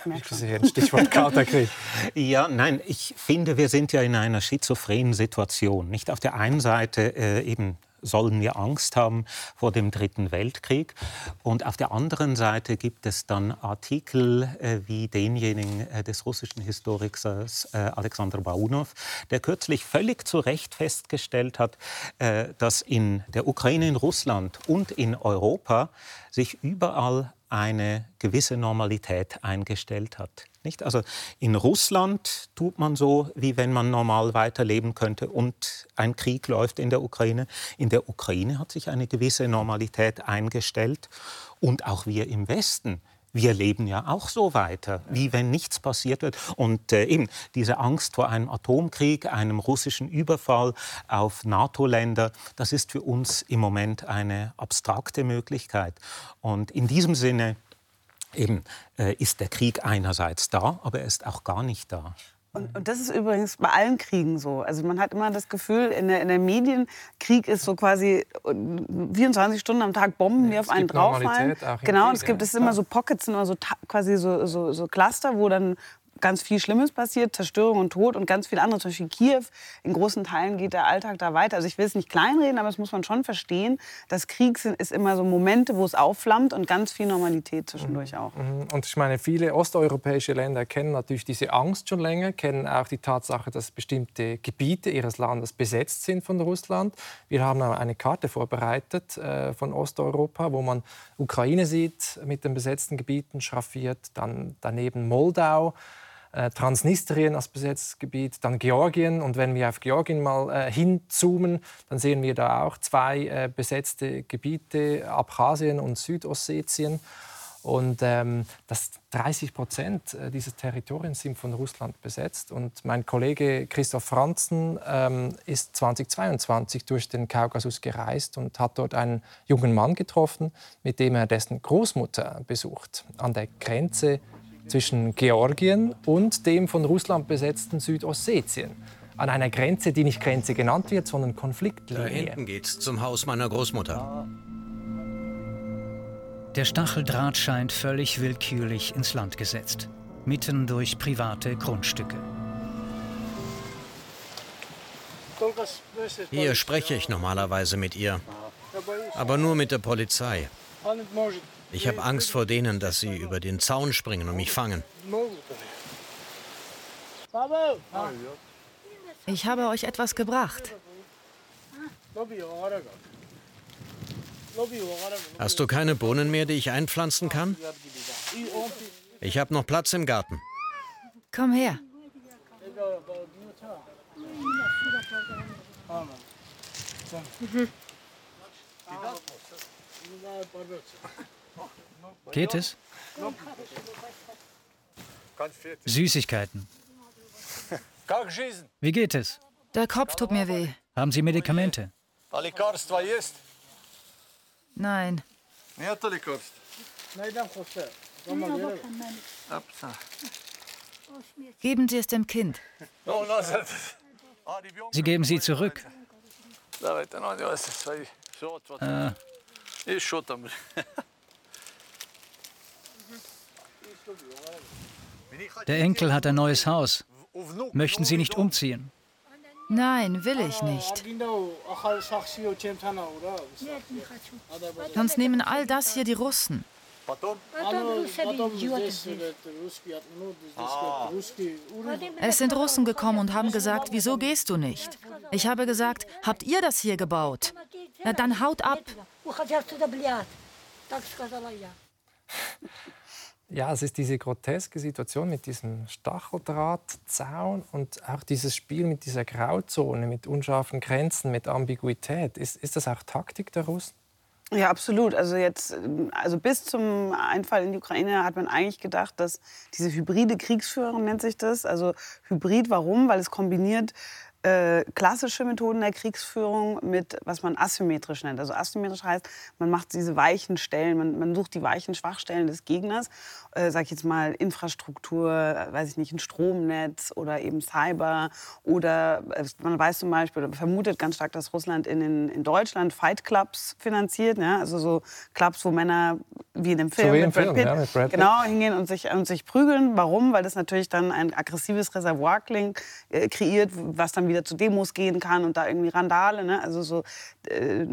S1: Stichwort Kalter Krieg.
S3: Ja, nein, ich finde, wir sind ja in einer schizophrenen Situation. Nicht auf der einen Seite äh, eben sollen wir Angst haben vor dem Dritten Weltkrieg. Und auf der anderen Seite gibt es dann Artikel äh, wie denjenigen äh, des russischen Historikers äh, Alexander Baunov, der kürzlich völlig zu Recht festgestellt hat, äh, dass in der Ukraine, in Russland und in Europa sich überall eine gewisse Normalität eingestellt hat. Nicht? Also in Russland tut man so, wie wenn man normal weiterleben könnte und ein Krieg läuft in der Ukraine. In der Ukraine hat sich eine gewisse Normalität eingestellt und auch wir im Westen wir leben ja auch so weiter, wie wenn nichts passiert wird. Und äh, eben diese Angst vor einem Atomkrieg, einem russischen Überfall auf NATO-Länder, das ist für uns im Moment eine abstrakte Möglichkeit. Und in diesem Sinne eben äh, ist der Krieg einerseits da, aber er ist auch gar nicht da.
S2: Und, und, das ist übrigens bei allen Kriegen so. Also man hat immer das Gefühl, in der, in der Medien, Krieg ist so quasi 24 Stunden am Tag Bomben, die auf einen drauffallen. Genau, und es gibt es immer so Pockets, immer so quasi so, so, so Cluster, wo dann ganz viel Schlimmes passiert, Zerstörung und Tod und ganz viel andere. Zum Beispiel Kiew, in großen Teilen geht der Alltag da weiter. Also ich will es nicht kleinreden, aber das muss man schon verstehen. Das Krieg sind, ist immer so Momente, wo es aufflammt und ganz viel Normalität zwischendurch mhm. auch.
S1: Mhm. Und ich meine, viele osteuropäische Länder kennen natürlich diese Angst schon länger, kennen auch die Tatsache, dass bestimmte Gebiete ihres Landes besetzt sind von Russland. Wir haben eine Karte vorbereitet äh, von Osteuropa, wo man Ukraine sieht mit den besetzten Gebieten schraffiert, dann daneben Moldau. Äh, Transnistrien als besetztes Gebiet, dann Georgien. Und wenn wir auf Georgien mal äh, hinzoomen, dann sehen wir da auch zwei äh, besetzte Gebiete, Abchasien und Südossetien. Und ähm, das 30 Prozent äh, dieses Territoriums sind von Russland besetzt. Und mein Kollege Christoph Franzen ähm, ist 2022 durch den Kaukasus gereist und hat dort einen jungen Mann getroffen, mit dem er dessen Großmutter besucht, an der Grenze zwischen Georgien und dem von Russland besetzten Südossetien. An einer Grenze, die nicht Grenze genannt wird, sondern Konfliktlinie.
S5: Da hinten geht's zum Haus meiner Großmutter.
S4: Der Stacheldraht scheint völlig willkürlich ins Land gesetzt, mitten durch private Grundstücke.
S5: Hier spreche ich normalerweise mit ihr, aber nur mit der Polizei. Ich habe Angst vor denen, dass sie über den Zaun springen und mich fangen.
S6: Ich habe euch etwas gebracht.
S5: Hast du keine Bohnen mehr, die ich einpflanzen kann? Ich habe noch Platz im Garten.
S6: Komm her.
S4: Geht es? Süßigkeiten. Wie geht es?
S6: Der Kopf tut mir weh.
S4: Haben Sie Medikamente?
S6: Nein. Geben Sie es dem Kind.
S4: Sie geben sie zurück. Äh, der Enkel hat ein neues Haus. Möchten Sie nicht umziehen?
S6: Nein, will ich nicht. Sonst nehmen all das hier die Russen. Es sind Russen gekommen und haben gesagt, wieso gehst du nicht? Ich habe gesagt, habt ihr das hier gebaut? Na dann haut ab.
S1: Ja, es ist diese groteske Situation mit diesem Stacheldrahtzaun und auch dieses Spiel mit dieser Grauzone, mit unscharfen Grenzen, mit Ambiguität. Ist, ist das auch Taktik der Russen?
S2: Ja, absolut. Also jetzt, also bis zum Einfall in die Ukraine hat man eigentlich gedacht, dass diese hybride Kriegsführung nennt sich das. Also Hybrid, warum? Weil es kombiniert äh, klassische Methoden der Kriegsführung mit, was man asymmetrisch nennt. Also asymmetrisch heißt, man macht diese weichen Stellen, man, man sucht die weichen Schwachstellen des Gegners, äh, sag ich jetzt mal Infrastruktur, äh, weiß ich nicht, ein Stromnetz oder eben Cyber oder äh, man weiß zum Beispiel, oder vermutet ganz stark, dass Russland in, in, in Deutschland Fight Clubs finanziert, ja? also so Clubs, wo Männer wie in dem Film,
S1: So wie im
S2: mit Brad
S1: Film,
S2: Pitt,
S1: ja, mit Brad Pitt.
S2: genau hingehen und sich, und sich prügeln. Warum? Weil das natürlich dann ein aggressives Reservoir klingt, äh, kreiert, was dann wieder zu Demos gehen kann und da irgendwie Randale, ne? also so äh,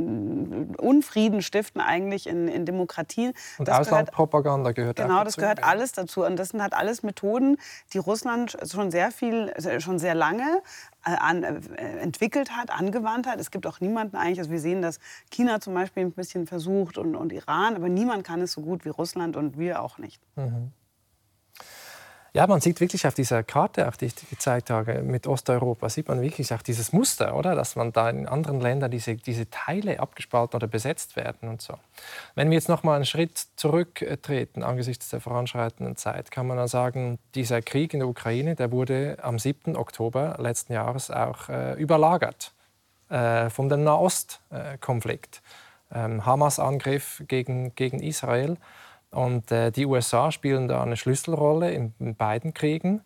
S2: Unfrieden stiften eigentlich in, in Demokratien.
S1: Und
S2: Das gehört-
S1: Auslandpropaganda gehört
S2: Genau,
S1: dazu.
S2: das gehört alles dazu. Und das sind halt alles Methoden, die Russland schon sehr viel, also schon sehr lange äh, an, äh, entwickelt hat, angewandt hat. Es gibt auch niemanden eigentlich, also wir sehen, dass China zum Beispiel ein bisschen versucht und, und Iran, aber niemand kann es so gut wie Russland und wir auch nicht.
S1: Ja, man sieht wirklich auf dieser Karte, auch die ich gezeigt habe, mit Osteuropa, sieht man wirklich auch dieses Muster, oder? Dass man da in anderen Ländern diese, diese Teile abgespalten oder besetzt werden und so. Wenn wir jetzt noch mal einen Schritt zurücktreten angesichts der voranschreitenden Zeit, kann man dann sagen, dieser Krieg in der Ukraine, der wurde am 7. Oktober letzten Jahres auch äh, überlagert äh, von dem Nahostkonflikt. Ähm, Hamas-Angriff gegen, gegen Israel. Und äh, die USA spielen da eine Schlüsselrolle in, in beiden Kriegen.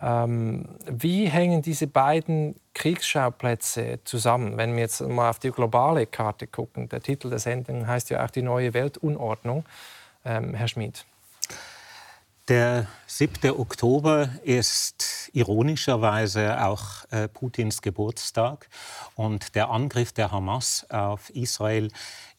S1: Ähm, wie hängen diese beiden Kriegsschauplätze zusammen? Wenn wir jetzt mal auf die globale Karte gucken, der Titel der Sendung heißt ja auch die neue Weltunordnung. Ähm, Herr Schmid.
S3: Der 7. Oktober ist ironischerweise auch äh, Putins Geburtstag und der Angriff der Hamas auf Israel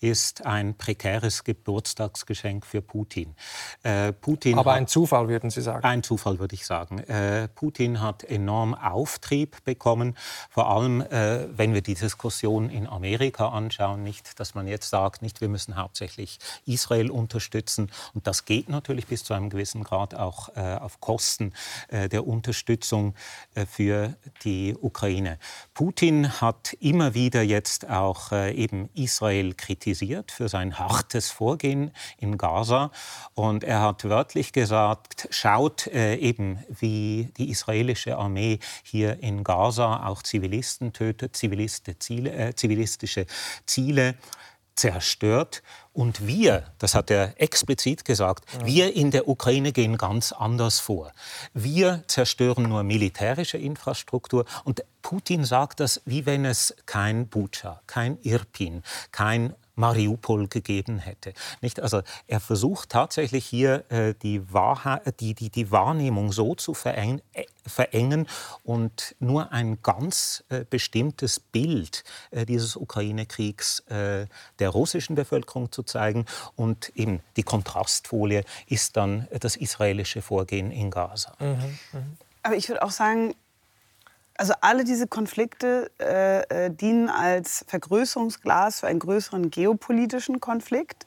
S3: ist ein prekäres Geburtstagsgeschenk für Putin. Äh, Putin
S1: Aber
S3: hat-
S1: ein Zufall, würden Sie sagen.
S3: ein Zufall, würde ich sagen. Äh, Putin hat enorm Auftrieb bekommen, vor allem, äh, wenn wir die Diskussion in Amerika anschauen. Nicht, dass man jetzt sagt, nicht, wir müssen hauptsächlich Israel unterstützen. Und das geht natürlich bis zu einem gewissen Grad auch äh, auf Kosten äh, der Unterstützung äh, für die Ukraine. Putin hat immer wieder jetzt auch eben Israel kritisiert für sein hartes Vorgehen in Gaza. Und er hat wörtlich gesagt, schaut äh, eben, wie die israelische Armee hier in Gaza auch Zivilisten tötet, Ziviliste Ziele, äh, zivilistische Ziele zerstört. Und wir, das hat er explizit gesagt, wir in der Ukraine gehen ganz anders vor. Wir zerstören nur militärische Infrastruktur. Und Putin sagt das, wie wenn es kein Bucha, kein Irpin, kein Mariupol gegeben hätte. Nicht? Also er versucht tatsächlich hier äh, die, Wahrheit, die, die, die Wahrnehmung so zu vereng, äh, verengen und nur ein ganz äh, bestimmtes Bild äh, dieses Ukraine-Kriegs äh, der russischen Bevölkerung zu zeigen. Und eben die Kontrastfolie ist dann äh, das israelische Vorgehen in Gaza.
S2: Aber ich würde auch sagen, also alle diese Konflikte äh, äh, dienen als Vergrößerungsglas für einen größeren geopolitischen Konflikt.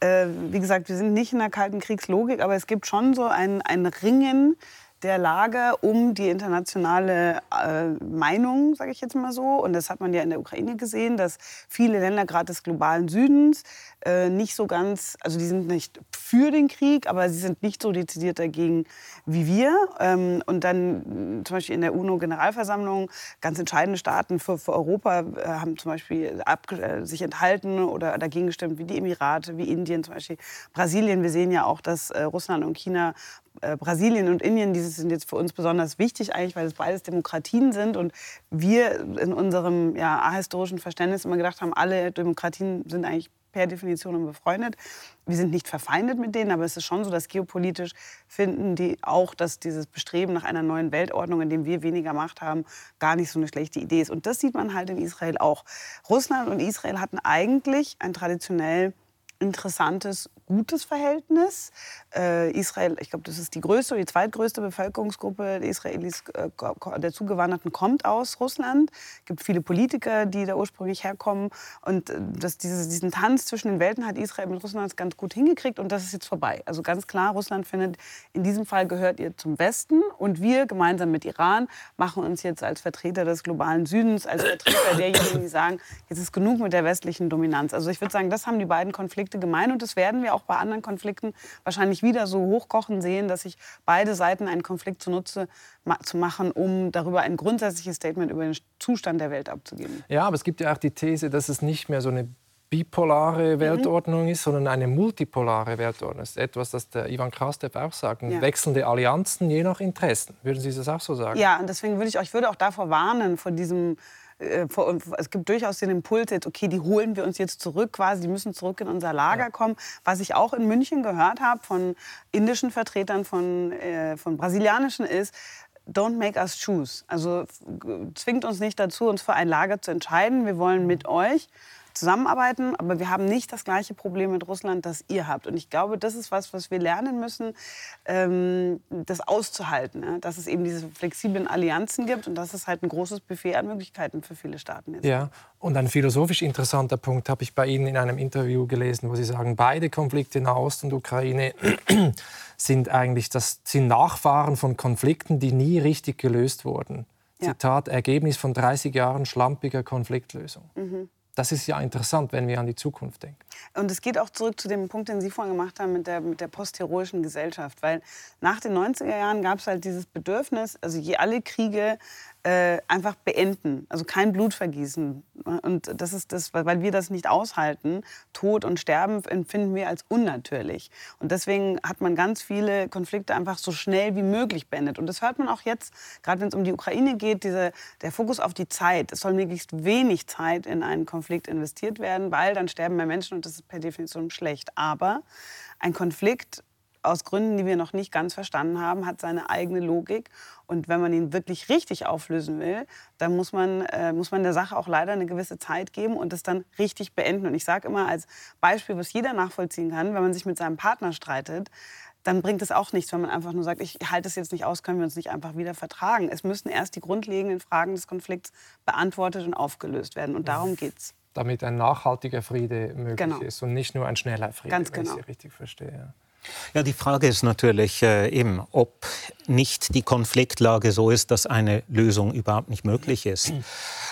S2: Äh, wie gesagt, wir sind nicht in der kalten Kriegslogik, aber es gibt schon so ein, ein Ringen der Lage um die internationale äh, Meinung, sage ich jetzt mal so. Und das hat man ja in der Ukraine gesehen, dass viele Länder gerade des globalen Südens äh, nicht so ganz, also die sind nicht für den Krieg, aber sie sind nicht so dezidiert dagegen wie wir. Ähm, und dann zum Beispiel in der UNO-Generalversammlung ganz entscheidende Staaten für, für Europa äh, haben zum Beispiel ab, äh, sich enthalten oder dagegen gestimmt, wie die Emirate, wie Indien, zum Beispiel Brasilien. Wir sehen ja auch, dass äh, Russland und China äh, Brasilien und Indien, diese sind jetzt für uns besonders wichtig eigentlich, weil es beides Demokratien sind und wir in unserem ja, ahistorischen Verständnis immer gedacht haben, alle Demokratien sind eigentlich per Definition befreundet. Wir sind nicht verfeindet mit denen, aber es ist schon so, dass geopolitisch finden die auch, dass dieses Bestreben nach einer neuen Weltordnung, in dem wir weniger Macht haben, gar nicht so eine schlechte Idee ist. Und das sieht man halt in Israel auch. Russland und Israel hatten eigentlich ein traditionell interessantes gutes Verhältnis. Äh, Israel, ich glaube, das ist die größte oder die zweitgrößte Bevölkerungsgruppe der Israelis, äh, der Zugewanderten kommt aus Russland. Es gibt viele Politiker, die da ursprünglich herkommen. Und äh, das, dieses, diesen Tanz zwischen den Welten hat Israel mit Russland ganz gut hingekriegt. Und das ist jetzt vorbei. Also ganz klar, Russland findet, in diesem Fall gehört ihr zum Westen. Und wir gemeinsam mit Iran machen uns jetzt als Vertreter des globalen Südens, als Vertreter derjenigen, die sagen, jetzt ist genug mit der westlichen Dominanz. Also ich würde sagen, das haben die beiden Konflikte gemein. Und das werden wir auch bei anderen Konflikten wahrscheinlich wieder so hochkochen sehen, dass sich beide Seiten einen Konflikt zunutze ma zu machen, um darüber ein grundsätzliches Statement über den Zustand der Welt abzugeben.
S1: Ja, aber es gibt ja auch die These, dass es nicht mehr so eine bipolare mhm. Weltordnung ist, sondern eine multipolare Weltordnung. Das ist etwas, das der Ivan Krastev auch sagt. Ja. Wechselnde Allianzen je nach Interessen. Würden Sie das auch so sagen?
S2: Ja, und deswegen würde ich euch würde auch davor warnen, vor diesem es gibt durchaus den Impuls jetzt, okay, die holen wir uns jetzt zurück, quasi, die müssen zurück in unser Lager ja. kommen. Was ich auch in München gehört habe von indischen Vertretern, von, äh, von brasilianischen ist, don't make us choose. Also zwingt uns nicht dazu, uns für ein Lager zu entscheiden. Wir wollen mit euch zusammenarbeiten, aber wir haben nicht das gleiche Problem mit Russland, das ihr habt. Und ich glaube, das ist was, was wir lernen müssen, ähm, das auszuhalten, ja? dass es eben diese flexiblen Allianzen gibt und dass es halt ein großes Buffet an Möglichkeiten für viele Staaten ist.
S1: Ja, und ein philosophisch interessanter Punkt habe ich bei Ihnen in einem Interview gelesen, wo Sie sagen, beide Konflikte in Nahost und Ukraine sind eigentlich das sind Nachfahren von Konflikten, die nie richtig gelöst wurden. Ja. Zitat, Ergebnis von 30 Jahren schlampiger Konfliktlösung. Mhm. Das ist ja interessant, wenn wir an die Zukunft denken.
S2: Und es geht auch zurück zu dem Punkt, den Sie vorhin gemacht haben mit der, mit der postheroischen Gesellschaft. Weil nach den 90er Jahren gab es halt dieses Bedürfnis, also je alle Kriege äh, einfach beenden, also kein Blutvergießen. Und das ist das, weil wir das nicht aushalten. Tod und Sterben empfinden wir als unnatürlich. Und deswegen hat man ganz viele Konflikte einfach so schnell wie möglich beendet. Und das hört man auch jetzt, gerade wenn es um die Ukraine geht, diese, der Fokus auf die Zeit. Es soll möglichst wenig Zeit in einen Konflikt investiert werden, weil dann sterben mehr Menschen und das ist per Definition schlecht. Aber ein Konflikt aus Gründen, die wir noch nicht ganz verstanden haben, hat seine eigene Logik. Und wenn man ihn wirklich richtig auflösen will, dann muss man, äh, muss man der Sache auch leider eine gewisse Zeit geben und es dann richtig beenden. Und ich sage immer als Beispiel, was jeder nachvollziehen kann, wenn man sich mit seinem Partner streitet, dann bringt es auch nichts, wenn man einfach nur sagt, ich halte es jetzt nicht aus, können wir uns nicht einfach wieder vertragen. Es müssen erst die grundlegenden Fragen des Konflikts beantwortet und aufgelöst werden. Und darum geht es.
S1: Damit ein nachhaltiger Friede möglich genau. ist und nicht nur ein schneller Friede,
S2: Ganz genau. wenn ich
S1: genau. Sie richtig verstehe.
S3: Ja, die Frage ist natürlich äh, eben, ob nicht die Konfliktlage so ist, dass eine Lösung überhaupt nicht möglich ist.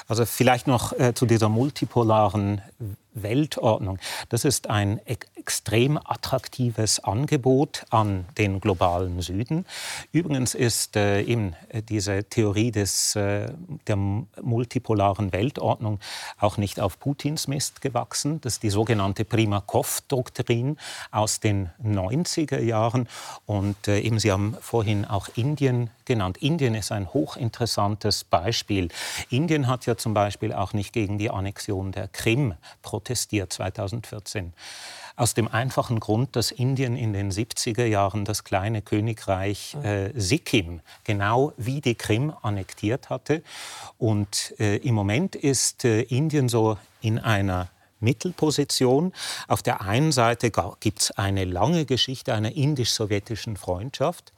S3: Also vielleicht noch äh, zu dieser multipolaren Weltordnung. Das ist ein extrem attraktives Angebot an den globalen Süden. Übrigens ist äh, eben äh, diese Theorie des, äh, der multipolaren Weltordnung auch nicht auf Putins Mist gewachsen. Das ist die sogenannte Primakov-Doktrin aus den 90er Jahren. Und äh, eben Sie haben vorhin auch Indien genannt. Indien ist ein hochinteressantes Beispiel. Indien hat ja zum Beispiel auch nicht gegen die Annexion der Krim protestiert 2014. Aus dem einfachen Grund, dass Indien in den 70er Jahren das kleine Königreich äh, Sikkim genau wie die Krim annektiert hatte. Und äh, im Moment ist äh, Indien so in einer Mittelposition. Auf der einen Seite gibt es eine lange Geschichte einer indisch-sowjetischen Freundschaft.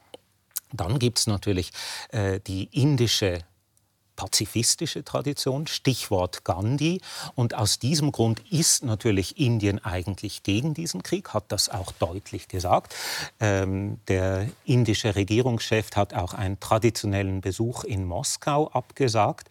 S3: Dann gibt es natürlich äh, die indische pazifistische Tradition, Stichwort Gandhi. Und aus diesem Grund ist natürlich Indien eigentlich gegen diesen Krieg, hat das auch deutlich gesagt. Ähm, der indische Regierungschef hat auch einen traditionellen Besuch in Moskau abgesagt.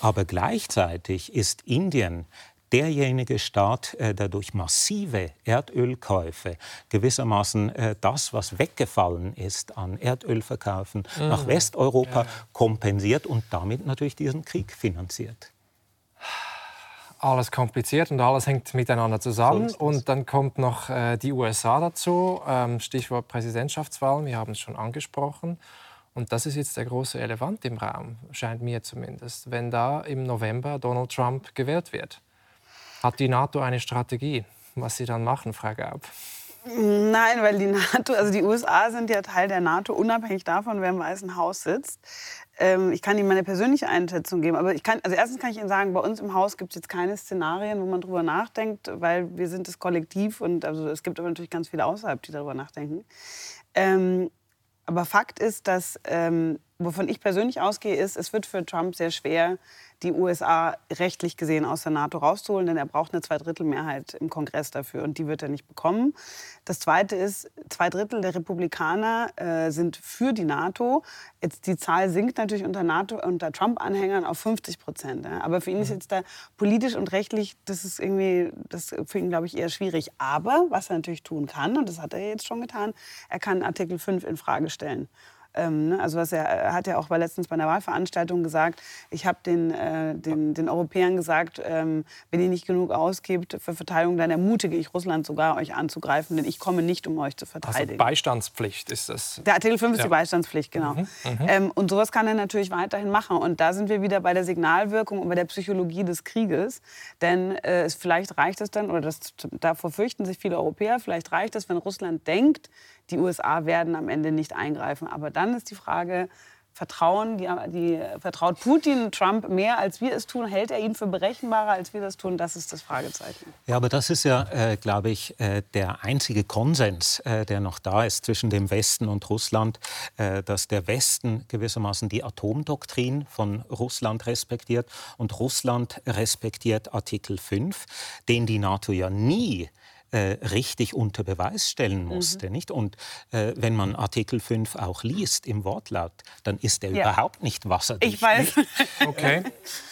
S3: Aber gleichzeitig ist Indien derjenige Staat, äh, der durch massive Erdölkäufe gewissermaßen äh, das, was weggefallen ist an Erdölverkaufen mhm. nach Westeuropa, kompensiert und damit natürlich diesen Krieg finanziert
S1: alles kompliziert und alles hängt miteinander zusammen. So und dann kommt noch äh, die USA dazu, ähm, Stichwort Präsidentschaftswahlen, wir haben es schon angesprochen. Und das ist jetzt der große Elefant im Raum, scheint mir zumindest, wenn da im November Donald Trump gewählt wird. Hat die NATO eine Strategie, was sie dann machen, Frau Gaub?
S2: Nein, weil die NATO, also die USA sind ja Teil der NATO, unabhängig davon, wer im Weißen Haus sitzt. Ähm, ich kann Ihnen meine persönliche Einschätzung geben, aber ich kann, also erstens kann ich Ihnen sagen, bei uns im Haus gibt es jetzt keine Szenarien, wo man darüber nachdenkt, weil wir sind das Kollektiv und also es gibt aber natürlich ganz viele außerhalb, die darüber nachdenken. Ähm, aber Fakt ist, dass ähm, wovon ich persönlich ausgehe, ist, es wird für Trump sehr schwer, die USA rechtlich gesehen aus der NATO rauszuholen, denn er braucht eine Zweidrittelmehrheit im Kongress dafür und die wird er nicht bekommen. Das Zweite ist, zwei Drittel der Republikaner äh, sind für die NATO. Jetzt die Zahl sinkt natürlich unter NATO unter Trump-Anhängern auf 50 Prozent. Ja. Aber für ihn ist mhm. jetzt da politisch und rechtlich, das ist irgendwie, das für ihn glaube ich eher schwierig. Aber was er natürlich tun kann und das hat er jetzt schon getan, er kann Artikel 5 in Frage stellen. Ähm, ne? Also was er, er, hat ja auch bei letztens bei einer Wahlveranstaltung gesagt, ich habe den, äh, den, den Europäern gesagt, ähm, wenn ihr nicht genug ausgibt für Verteidigung, dann ermutige ich Russland sogar, euch anzugreifen, denn ich komme nicht, um euch zu also verteidigen.
S1: Also Beistandspflicht ist das.
S2: Der Artikel 5 ist ja. die Beistandspflicht, genau. Mhm, mhm. Ähm, und sowas kann er natürlich weiterhin machen. Und da sind wir wieder bei der Signalwirkung und bei der Psychologie des Krieges. Denn äh, vielleicht reicht es dann, oder das, davor fürchten sich viele Europäer, vielleicht reicht es, wenn Russland denkt, die USA werden am Ende nicht eingreifen. Aber dann ist die Frage, vertrauen die, die, vertraut Putin Trump mehr, als wir es tun? Hält er ihn für berechenbarer, als wir das tun? Das ist das Fragezeichen.
S3: Ja, aber das ist ja, äh, glaube ich, äh, der einzige Konsens, äh, der noch da ist zwischen dem Westen und Russland, äh, dass der Westen gewissermaßen die Atomdoktrin von Russland respektiert und Russland respektiert Artikel 5, den die NATO ja nie äh, richtig unter Beweis stellen mhm. musste. Mhm. Nicht? Und äh, wenn man Artikel 5 auch liest im Wortlaut, dann ist er ja. überhaupt nicht wasserdicht.
S2: Ich weiß.
S1: okay.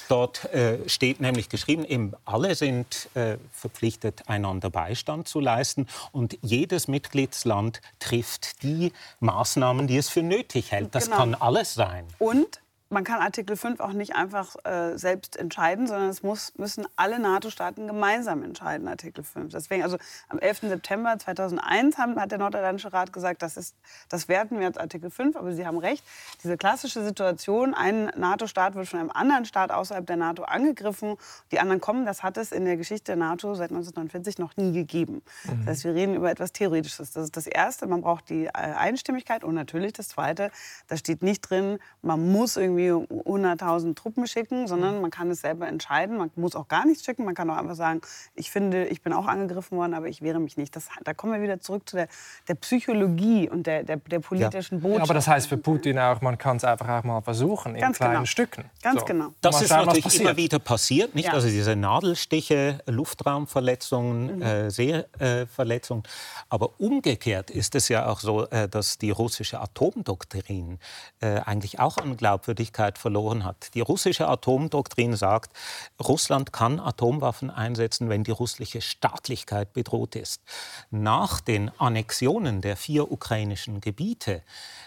S3: Dort äh, steht nämlich geschrieben, eben alle sind äh, verpflichtet, einander Beistand zu leisten und jedes Mitgliedsland trifft die Maßnahmen, die es für nötig hält. Das genau. kann alles sein.
S2: Und man kann Artikel 5 auch nicht einfach äh, selbst entscheiden, sondern es muss, müssen alle NATO-Staaten gemeinsam entscheiden, Artikel 5. Deswegen, also am 11. September 2001 haben, hat der Nordatlantische Rat gesagt, das, ist, das werten wir als Artikel 5, aber Sie haben recht, diese klassische Situation, ein NATO-Staat wird von einem anderen Staat außerhalb der NATO angegriffen, die anderen kommen, das hat es in der Geschichte der NATO seit 1949 noch nie gegeben. Mhm. Das heißt, wir reden über etwas Theoretisches. Das ist das Erste, man braucht die äh, Einstimmigkeit und natürlich das Zweite, da steht nicht drin, man muss irgendwie irgendwie 100.000 Truppen schicken, sondern man kann es selber entscheiden. Man muss auch gar nichts schicken. Man kann auch einfach sagen, ich finde, ich bin auch angegriffen worden, aber ich wehre mich nicht. Das, da kommen wir wieder zurück zu der, der Psychologie und der, der, der politischen ja. Botschaft. Ja,
S1: aber das heißt für Putin auch, man kann es einfach auch mal versuchen, in Ganz kleinen genau. Stücken.
S2: Ganz so. genau.
S3: Das ist schauen, natürlich immer wieder passiert, nicht? Ja. Also diese Nadelstiche, Luftraumverletzungen, mhm. äh, Seeverletzungen. Äh, aber umgekehrt ist es ja auch so, äh, dass die russische Atomdoktrin äh, eigentlich auch an Glaubwürdigkeit Glaubwürdigkeit verloren hat. Die russische Atomdoktrin sagt, Russland kann Atomwaffen einsetzen, wenn die russische Staatlichkeit bedroht ist. Nach den Annexionen der vier ukrainischen Gebiete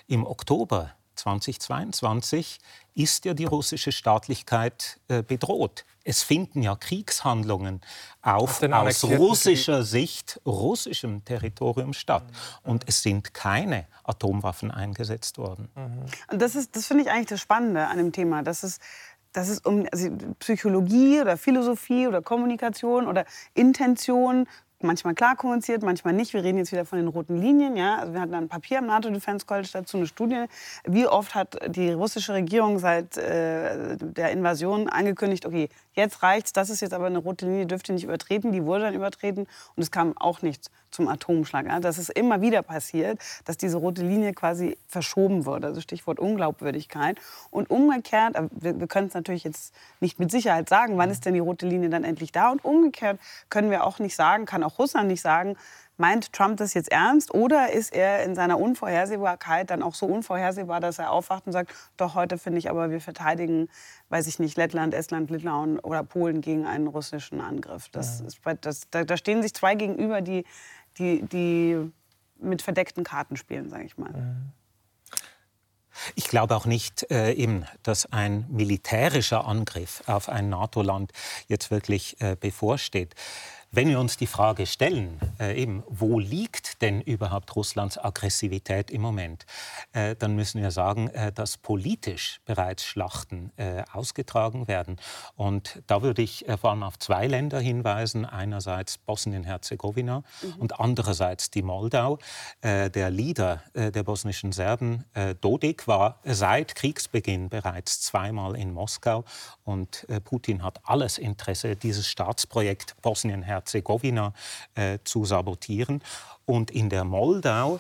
S3: im Oktober 2022 ist ja die russische Staatlichkeit äh, bedroht. Es finden ja Kriegshandlungen auf, aus russischer Sicht, russischem Territorium statt. Mhm. Und es sind keine Atomwaffen eingesetzt worden.
S2: Mhm. Und das, das finde ich eigentlich das Spannende an dem Thema. Dass es, dass es um also Psychologie oder Philosophie oder Kommunikation oder Intention manchmal klar kommuniziert, manchmal nicht. Wir reden jetzt wieder von den roten Linien. Ja? Also wir hatten ein Papier am NATO Defense College dazu, eine Studie. Wie oft hat die russische Regierung seit äh, der Invasion angekündigt, okay, jetzt reicht's, das ist jetzt aber eine rote Linie, dürfte nicht übertreten. Die wurde dann übertreten und es kam auch nichts zum Atomschlag. Das ist immer wieder passiert, dass diese rote Linie quasi verschoben wurde. Also Stichwort Unglaubwürdigkeit. Und umgekehrt, wir, wir können es natürlich jetzt nicht mit Sicherheit sagen, wann ist denn die rote Linie dann endlich da. Und umgekehrt können wir auch nicht sagen, kann auch Russland nicht sagen, meint Trump das jetzt ernst oder ist er in seiner Unvorhersehbarkeit dann auch so unvorhersehbar, dass er aufwacht und sagt, doch heute finde ich aber, wir verteidigen, weiß ich nicht, Lettland, Estland, Litauen oder Polen gegen einen russischen Angriff. Das, ja. ist, das, da, da stehen sich zwei gegenüber, die die, die mit verdeckten Karten spielen, sage ich mal.
S3: Ich glaube auch nicht, äh, eben, dass ein militärischer Angriff auf ein NATO-Land jetzt wirklich äh, bevorsteht. Wenn wir uns die Frage stellen, äh, eben, wo liegt denn überhaupt Russlands Aggressivität im Moment, äh, dann müssen wir sagen, äh, dass politisch bereits Schlachten äh, ausgetragen werden. Und da würde ich äh, vor allem auf zwei Länder hinweisen. Einerseits Bosnien-Herzegowina mhm. und andererseits die Moldau. Äh, der Leader der bosnischen Serben, Dodik, war seit Kriegsbeginn bereits zweimal in Moskau. Und Putin hat alles Interesse, dieses Staatsprojekt Bosnien-Herzegowina Herzegowina äh, zu sabotieren. Und in der Moldau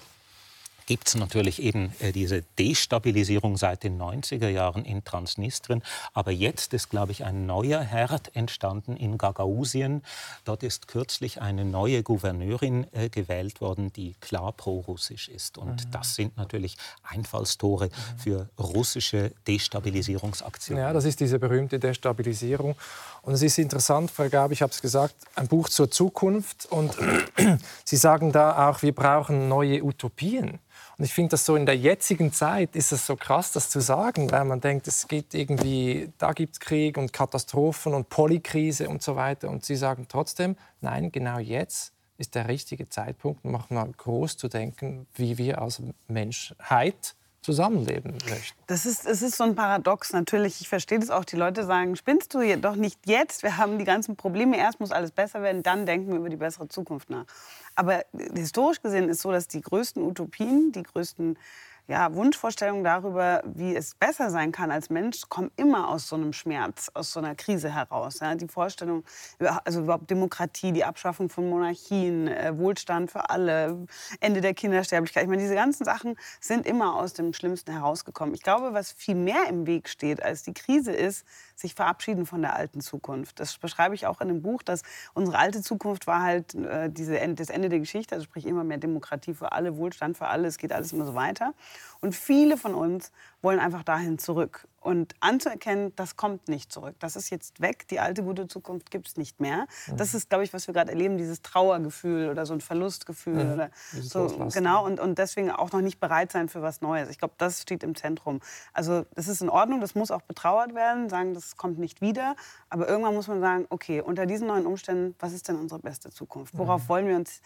S3: gibt es natürlich eben äh, diese Destabilisierung seit den 90er Jahren in Transnistrien. Aber jetzt ist, glaube ich, ein neuer Herd entstanden in Gagausien. Dort ist kürzlich eine neue Gouverneurin äh, gewählt worden, die klar pro-russisch ist. Und mhm. das sind natürlich Einfallstore mhm. für russische Destabilisierungsaktionen.
S1: Ja, das ist diese berühmte Destabilisierung. Und es ist interessant, Frau Gabi, ich habe es gesagt, ein Buch zur Zukunft. Und Sie sagen da auch, wir brauchen neue Utopien. Und ich finde das so in der jetzigen Zeit ist es so krass, das zu sagen, weil man denkt, es geht irgendwie, da gibt es Krieg und Katastrophen und Polykrise und so weiter. Und Sie sagen trotzdem, nein, genau jetzt ist der richtige Zeitpunkt, um auch mal groß zu denken, wie wir als Menschheit zusammenleben möchten.
S2: Das ist, es ist so ein Paradox natürlich. Ich verstehe das auch. Die Leute sagen, spinnst du doch nicht jetzt? Wir haben die ganzen Probleme. Erst muss alles besser werden, dann denken wir über die bessere Zukunft nach. Aber historisch gesehen ist es so, dass die größten Utopien, die größten ja, Wunschvorstellungen darüber, wie es besser sein kann als Mensch, kommen immer aus so einem Schmerz, aus so einer Krise heraus. Ja. Die Vorstellung, also überhaupt Demokratie, die Abschaffung von Monarchien, äh, Wohlstand für alle, Ende der Kindersterblichkeit. Ich meine, diese ganzen Sachen sind immer aus dem Schlimmsten herausgekommen. Ich glaube, was viel mehr im Weg steht als die Krise ist, sich verabschieden von der alten Zukunft. Das beschreibe ich auch in dem Buch, dass unsere alte Zukunft war halt äh, diese, das Ende der Geschichte, also sprich immer mehr Demokratie für alle, Wohlstand für alle, es geht alles immer so weiter. Und viele von uns wollen einfach dahin zurück. Und anzuerkennen, das kommt nicht zurück. Das ist jetzt weg. Die alte gute Zukunft gibt es nicht mehr. Mhm. Das ist, glaube ich, was wir gerade erleben, dieses Trauergefühl oder so ein Verlustgefühl. Mhm. Oder so, genau, und, und deswegen auch noch nicht bereit sein für was Neues. Ich glaube, das steht im Zentrum. Also das ist in Ordnung, das muss auch betrauert werden, sagen, das kommt nicht wieder. Aber irgendwann muss man sagen, okay, unter diesen neuen Umständen, was ist denn unsere beste Zukunft? Worauf mhm. wollen wir uns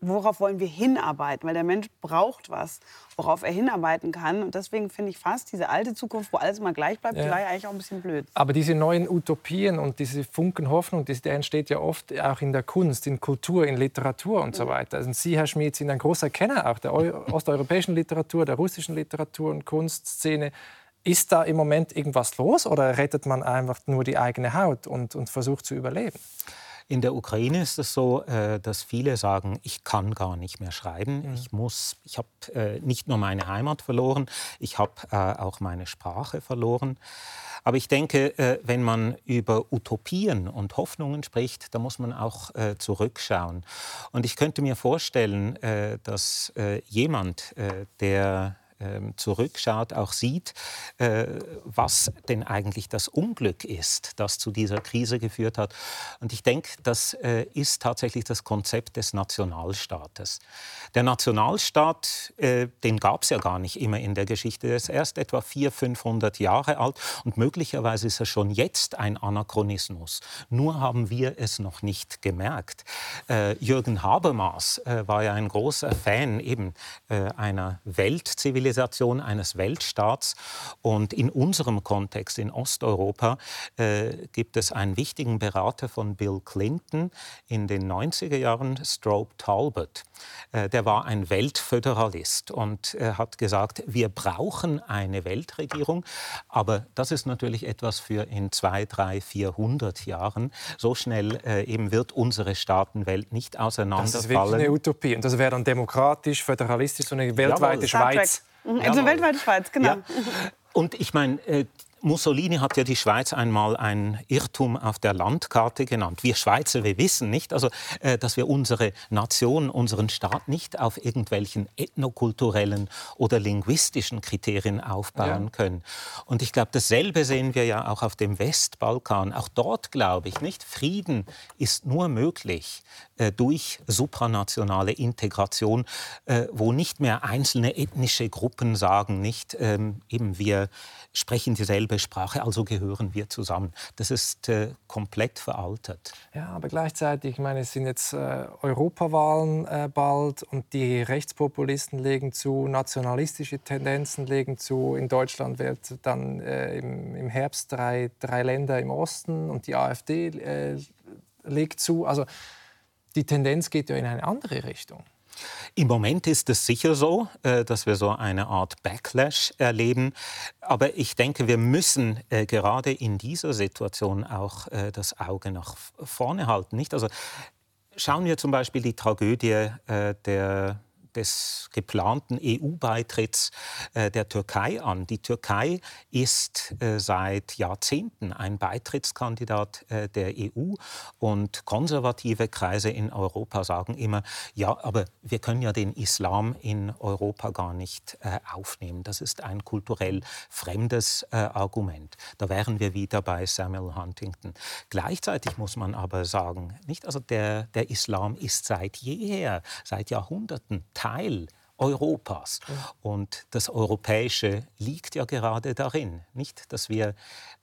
S2: worauf wollen wir hinarbeiten? Weil der Mensch braucht was, worauf er hinarbeiten kann. Und deswegen finde ich fast diese alte Zukunft, wo alles immer gleich bleibt, ja. die eigentlich auch ein bisschen blöd.
S1: Aber diese neuen Utopien und diese Funken Hoffnung, der entsteht ja oft auch in der Kunst, in Kultur, in Literatur und so weiter. Also Sie, Herr Schmid, sind ein großer Kenner auch der osteuropäischen Literatur, der russischen Literatur und Kunstszene. Ist da im Moment irgendwas los oder rettet man einfach nur die eigene Haut und, und versucht zu überleben?
S3: In der Ukraine ist es so, äh, dass viele sagen, ich kann gar nicht mehr schreiben. Mhm. Ich muss, ich habe äh, nicht nur meine Heimat verloren, ich habe äh, auch meine Sprache verloren. Aber ich denke, wenn man über Utopien und Hoffnungen spricht, da muss man auch zurückschauen. Und ich könnte mir vorstellen, dass jemand, der zurückschaut, auch sieht, äh, was denn eigentlich das Unglück ist, das zu dieser Krise geführt hat. Und ich denke, das äh, ist tatsächlich das Konzept des Nationalstaates. Der Nationalstaat, äh, den gab es ja gar nicht immer in der Geschichte. Er ist erst etwa 400, 500 Jahre alt und möglicherweise ist er schon jetzt ein Anachronismus. Nur haben wir es noch nicht gemerkt. Jürgen Habermas war ja ein großer Fan eben einer Weltzivilisation Zivilisation eines Weltstaats. Und in unserem Kontext in Osteuropa äh, gibt es einen wichtigen Berater von Bill Clinton in den 90er Jahren, Strobe Talbot. Äh, der war ein Weltföderalist und er hat gesagt, wir brauchen eine Weltregierung, aber das ist natürlich etwas für in zwei, drei, vierhundert Jahren. So schnell äh, eben wird unsere Staatenwelt nicht auseinanderfallen. Das ist wirklich
S1: eine Utopie und das wäre dann demokratisch, föderalistisch, so eine weltweite Jawohl. Schweiz.
S2: Mhm. Also eine weltweite Schweiz, genau. Ja.
S3: Und ich meine, äh, Mussolini hat ja die Schweiz einmal ein Irrtum auf der Landkarte genannt. Wir Schweizer, wir wissen nicht, also, äh, dass wir unsere Nation, unseren Staat nicht auf irgendwelchen ethnokulturellen oder linguistischen Kriterien aufbauen ja. können. Und ich glaube, dasselbe sehen wir ja auch auf dem Westbalkan. Auch dort glaube ich nicht, Frieden ist nur möglich durch supranationale Integration, äh, wo nicht mehr einzelne ethnische Gruppen sagen, nicht ähm, eben wir sprechen dieselbe Sprache, also gehören wir zusammen. Das ist äh, komplett veraltet.
S1: Ja, aber gleichzeitig, ich meine, es sind jetzt äh, Europawahlen äh, bald und die Rechtspopulisten legen zu, nationalistische Tendenzen legen zu. In Deutschland wird dann äh, im, im, Herbst drei, drei Länder im Osten und die AfD äh, legt zu. Also die Tendenz geht ja in eine andere Richtung.
S3: Im Moment ist es sicher so, äh, dass wir so eine Art Backlash erleben. Aber ich denke, wir müssen äh, gerade in dieser Situation auch äh, das Auge nach vorne halten. Also schauen wir zum Beispiel die Tragödie der des geplanten EU-Beitritts äh, der Türkei an. Die Türkei ist äh, seit Jahrzehnten ein Beitrittskandidat äh, der EU und konservative Kreise in Europa sagen immer, ja, aber wir können ja den Islam in Europa gar nicht aufnehmen. Das ist ein kulturell fremdes Argument. Da wären wir wieder bei Samuel Huntington. Gleichzeitig muss man aber sagen, nicht also der, der Islam ist seit jeher, seit Jahrhunderten Europas. Und das Europäische liegt ja gerade darin, nicht, dass wir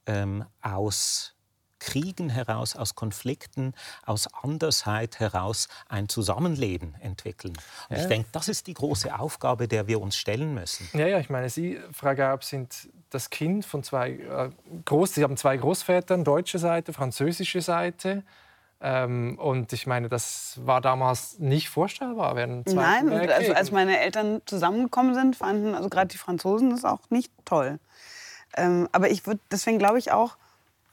S3: ähm, aus Kriegen heraus, aus Konflikten, aus Andersheit heraus ein Zusammenleben entwickeln. Und ja. ich denke, das ist die große Aufgabe, der wir uns stellen müssen.
S1: Ja, ja, ich meine, Sie, Frau Gaub, sind das Kind von zwei äh, Groß, Sie haben zwei Großvätern, deutsche Seite, französische Seite. Ähm, und ich meine, das war damals nicht vorstellbar während
S2: Nein, also als meine Eltern zusammengekommen sind, fanden also gerade die Franzosen das auch nicht toll. Ähm, aber ich würde, deswegen glaube ich auch,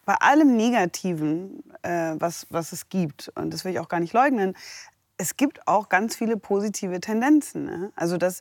S2: bei allem Negativen, äh, was, was es gibt, und das will ich auch gar nicht leugnen, es gibt auch ganz viele positive Tendenzen. Ne? Also dass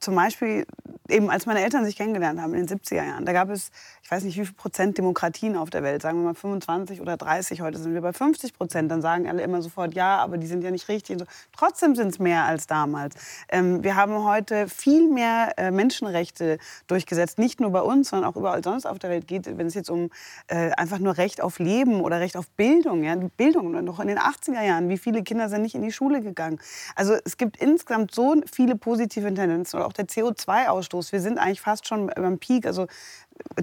S2: zum Beispiel eben als meine Eltern sich kennengelernt haben in den 70er Jahren, da gab es, ich weiß nicht wie viel Prozent Demokratien auf der Welt, sagen wir mal 25 oder 30, heute sind wir bei 50 Prozent, dann sagen alle immer sofort, ja, aber die sind ja nicht richtig. Trotzdem sind es mehr als damals. Ähm, wir haben heute viel mehr äh, Menschenrechte durchgesetzt, nicht nur bei uns, sondern auch überall sonst auf der Welt geht, wenn es jetzt um äh, einfach nur Recht auf Leben oder Recht auf Bildung, ja, Bildung noch in den 80er Jahren, wie viele Kinder sind nicht in die Schule gegangen. Also es gibt insgesamt so viele positive Tendenzen oder auch der CO2-Ausstoß. Wir sind eigentlich fast schon beim Peak. Also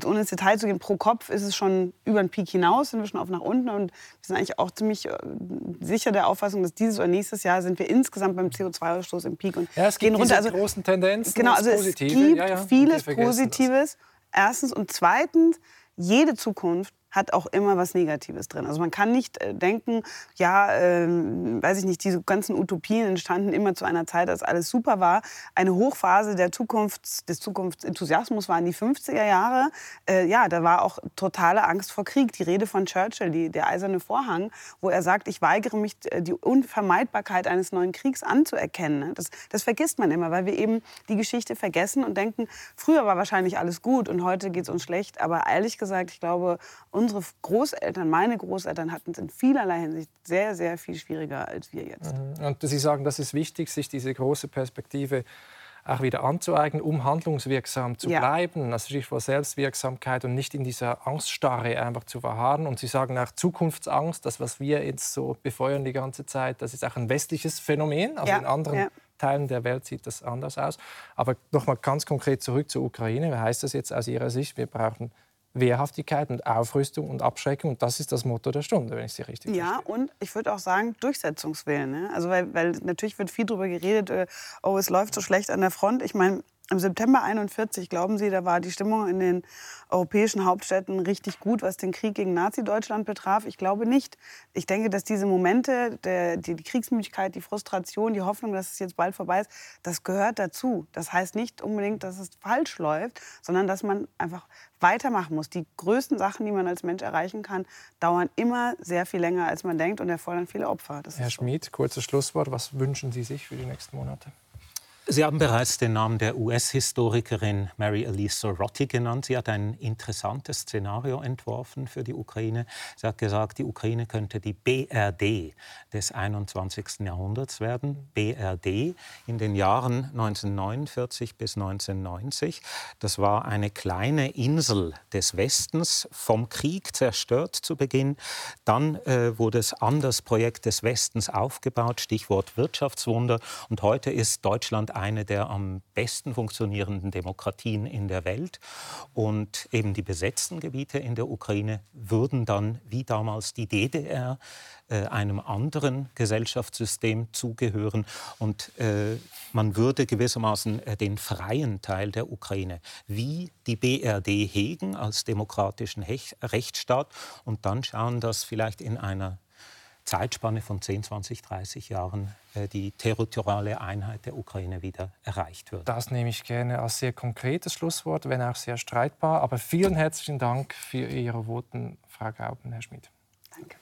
S2: ohne ins Detail zu gehen, pro Kopf ist es schon über den Peak hinaus, sind wir schon auf nach unten. Und wir sind eigentlich auch ziemlich äh, sicher der Auffassung, dass dieses oder nächstes Jahr sind wir insgesamt beim CO2-Ausstoß im Peak. Und
S1: ja, es gibt gehen runter. Also, großen Tendenzen.
S2: Genau, also es gibt ja, ja, vieles Positives. Das. Erstens. Und zweitens, jede Zukunft hat auch immer was Negatives drin. Also man kann nicht äh, denken, ja, äh, weiß ich nicht, diese ganzen Utopien entstanden immer zu einer Zeit, als alles super war. Eine Hochphase der Zukunfts-, des Zukunftsenthusiasmus waren die 50er Jahre. Äh, ja, da war auch totale Angst vor Krieg. Die Rede von Churchill, die, der eiserne Vorhang, wo er sagt, ich weigere mich, äh, die Unvermeidbarkeit eines neuen Kriegs anzuerkennen. Ne? Das, das vergisst man immer, weil wir eben die Geschichte vergessen und denken, früher war wahrscheinlich alles gut und heute geht es uns schlecht. Aber ehrlich gesagt, ich glaube, unsere Großeltern, meine Großeltern hatten es in vielerlei Hinsicht sehr, sehr viel schwieriger als wir jetzt.
S1: Mhm. Und Sie sagen, das ist wichtig, sich diese große Perspektive auch wieder anzueignen, um handlungswirksam zu ja. bleiben. Also Stichwort Selbstwirksamkeit und nicht in dieser Angststarre einfach zu verharren. Und Sie sagen auch Zukunftsangst, das, was wir jetzt so befeuern die ganze Zeit, das ist auch ein westliches Phänomen. Also ja. in anderen ja. Teilen der Welt sieht das anders aus. Aber noch mal ganz konkret zurück zur Ukraine. Was heißt das jetzt aus Ihrer Sicht? Wir brauchen Wehrhaftigkeit und Aufrüstung und Abschreckung. Und das ist das Motto der Stunde, wenn ich Sie richtig
S2: verstehe. Ja, und ich würde auch sagen, Durchsetzungswillen. Ne? Also, weil, weil natürlich wird viel darüber geredet, äh, oh, es läuft so schlecht an der Front. Ich meine, Im September 41, glauben Sie, da war die Stimmung in den europäischen Hauptstädten richtig gut, was den Krieg gegen Nazi-Deutschland betraf? Ich glaube nicht. Ich denke, dass diese Momente, der, die, die Kriegsmüdigkeit, die Frustration, die Hoffnung, dass es jetzt bald vorbei ist, das gehört dazu. Das heißt nicht unbedingt, dass es falsch läuft, sondern dass man einfach weitermachen muss. Die größten Sachen, die man als Mensch erreichen kann, dauern immer sehr viel länger, als man denkt und erfordern viele Opfer.
S1: Das Herr Schmid, kurzes Schlusswort. Was wünschen Sie sich für die nächsten Monate?
S3: Sie haben bereits den Namen der US-Historikerin Mary Elise Sorotti genannt. Sie hat ein interessantes Szenario entworfen für die Ukraine. Sie hat gesagt, die Ukraine könnte die BRD des 21. Jahrhunderts werden. BRD in den Jahren 1949 bis 1990. Das war eine kleine Insel des Westens, vom Krieg zerstört zu Beginn. Dann äh, wurde es an das Projekt des Westens aufgebaut, Stichwort Wirtschaftswunder. Und heute ist Deutschland eine der am besten funktionierenden Demokratien in der Welt. Und eben die besetzten Gebiete in der Ukraine würden dann, wie damals die DDR, äh, einem anderen Gesellschaftssystem zugehören. Und äh, man würde gewissermaßen äh, den freien Teil der Ukraine wie die BRD hegen als demokratischen Rechtsstaat und dann schauen, dass vielleicht in einer Zeitspanne von 10, 20, 30 Jahren äh, die territoriale Einheit der Ukraine wieder erreicht wird.
S1: Das nehme ich gerne als sehr konkretes Schlusswort, wenn auch sehr streitbar. Aber vielen herzlichen Dank für Ihre Voten, Frau Gauben, Herr Schmidt.
S2: Danke.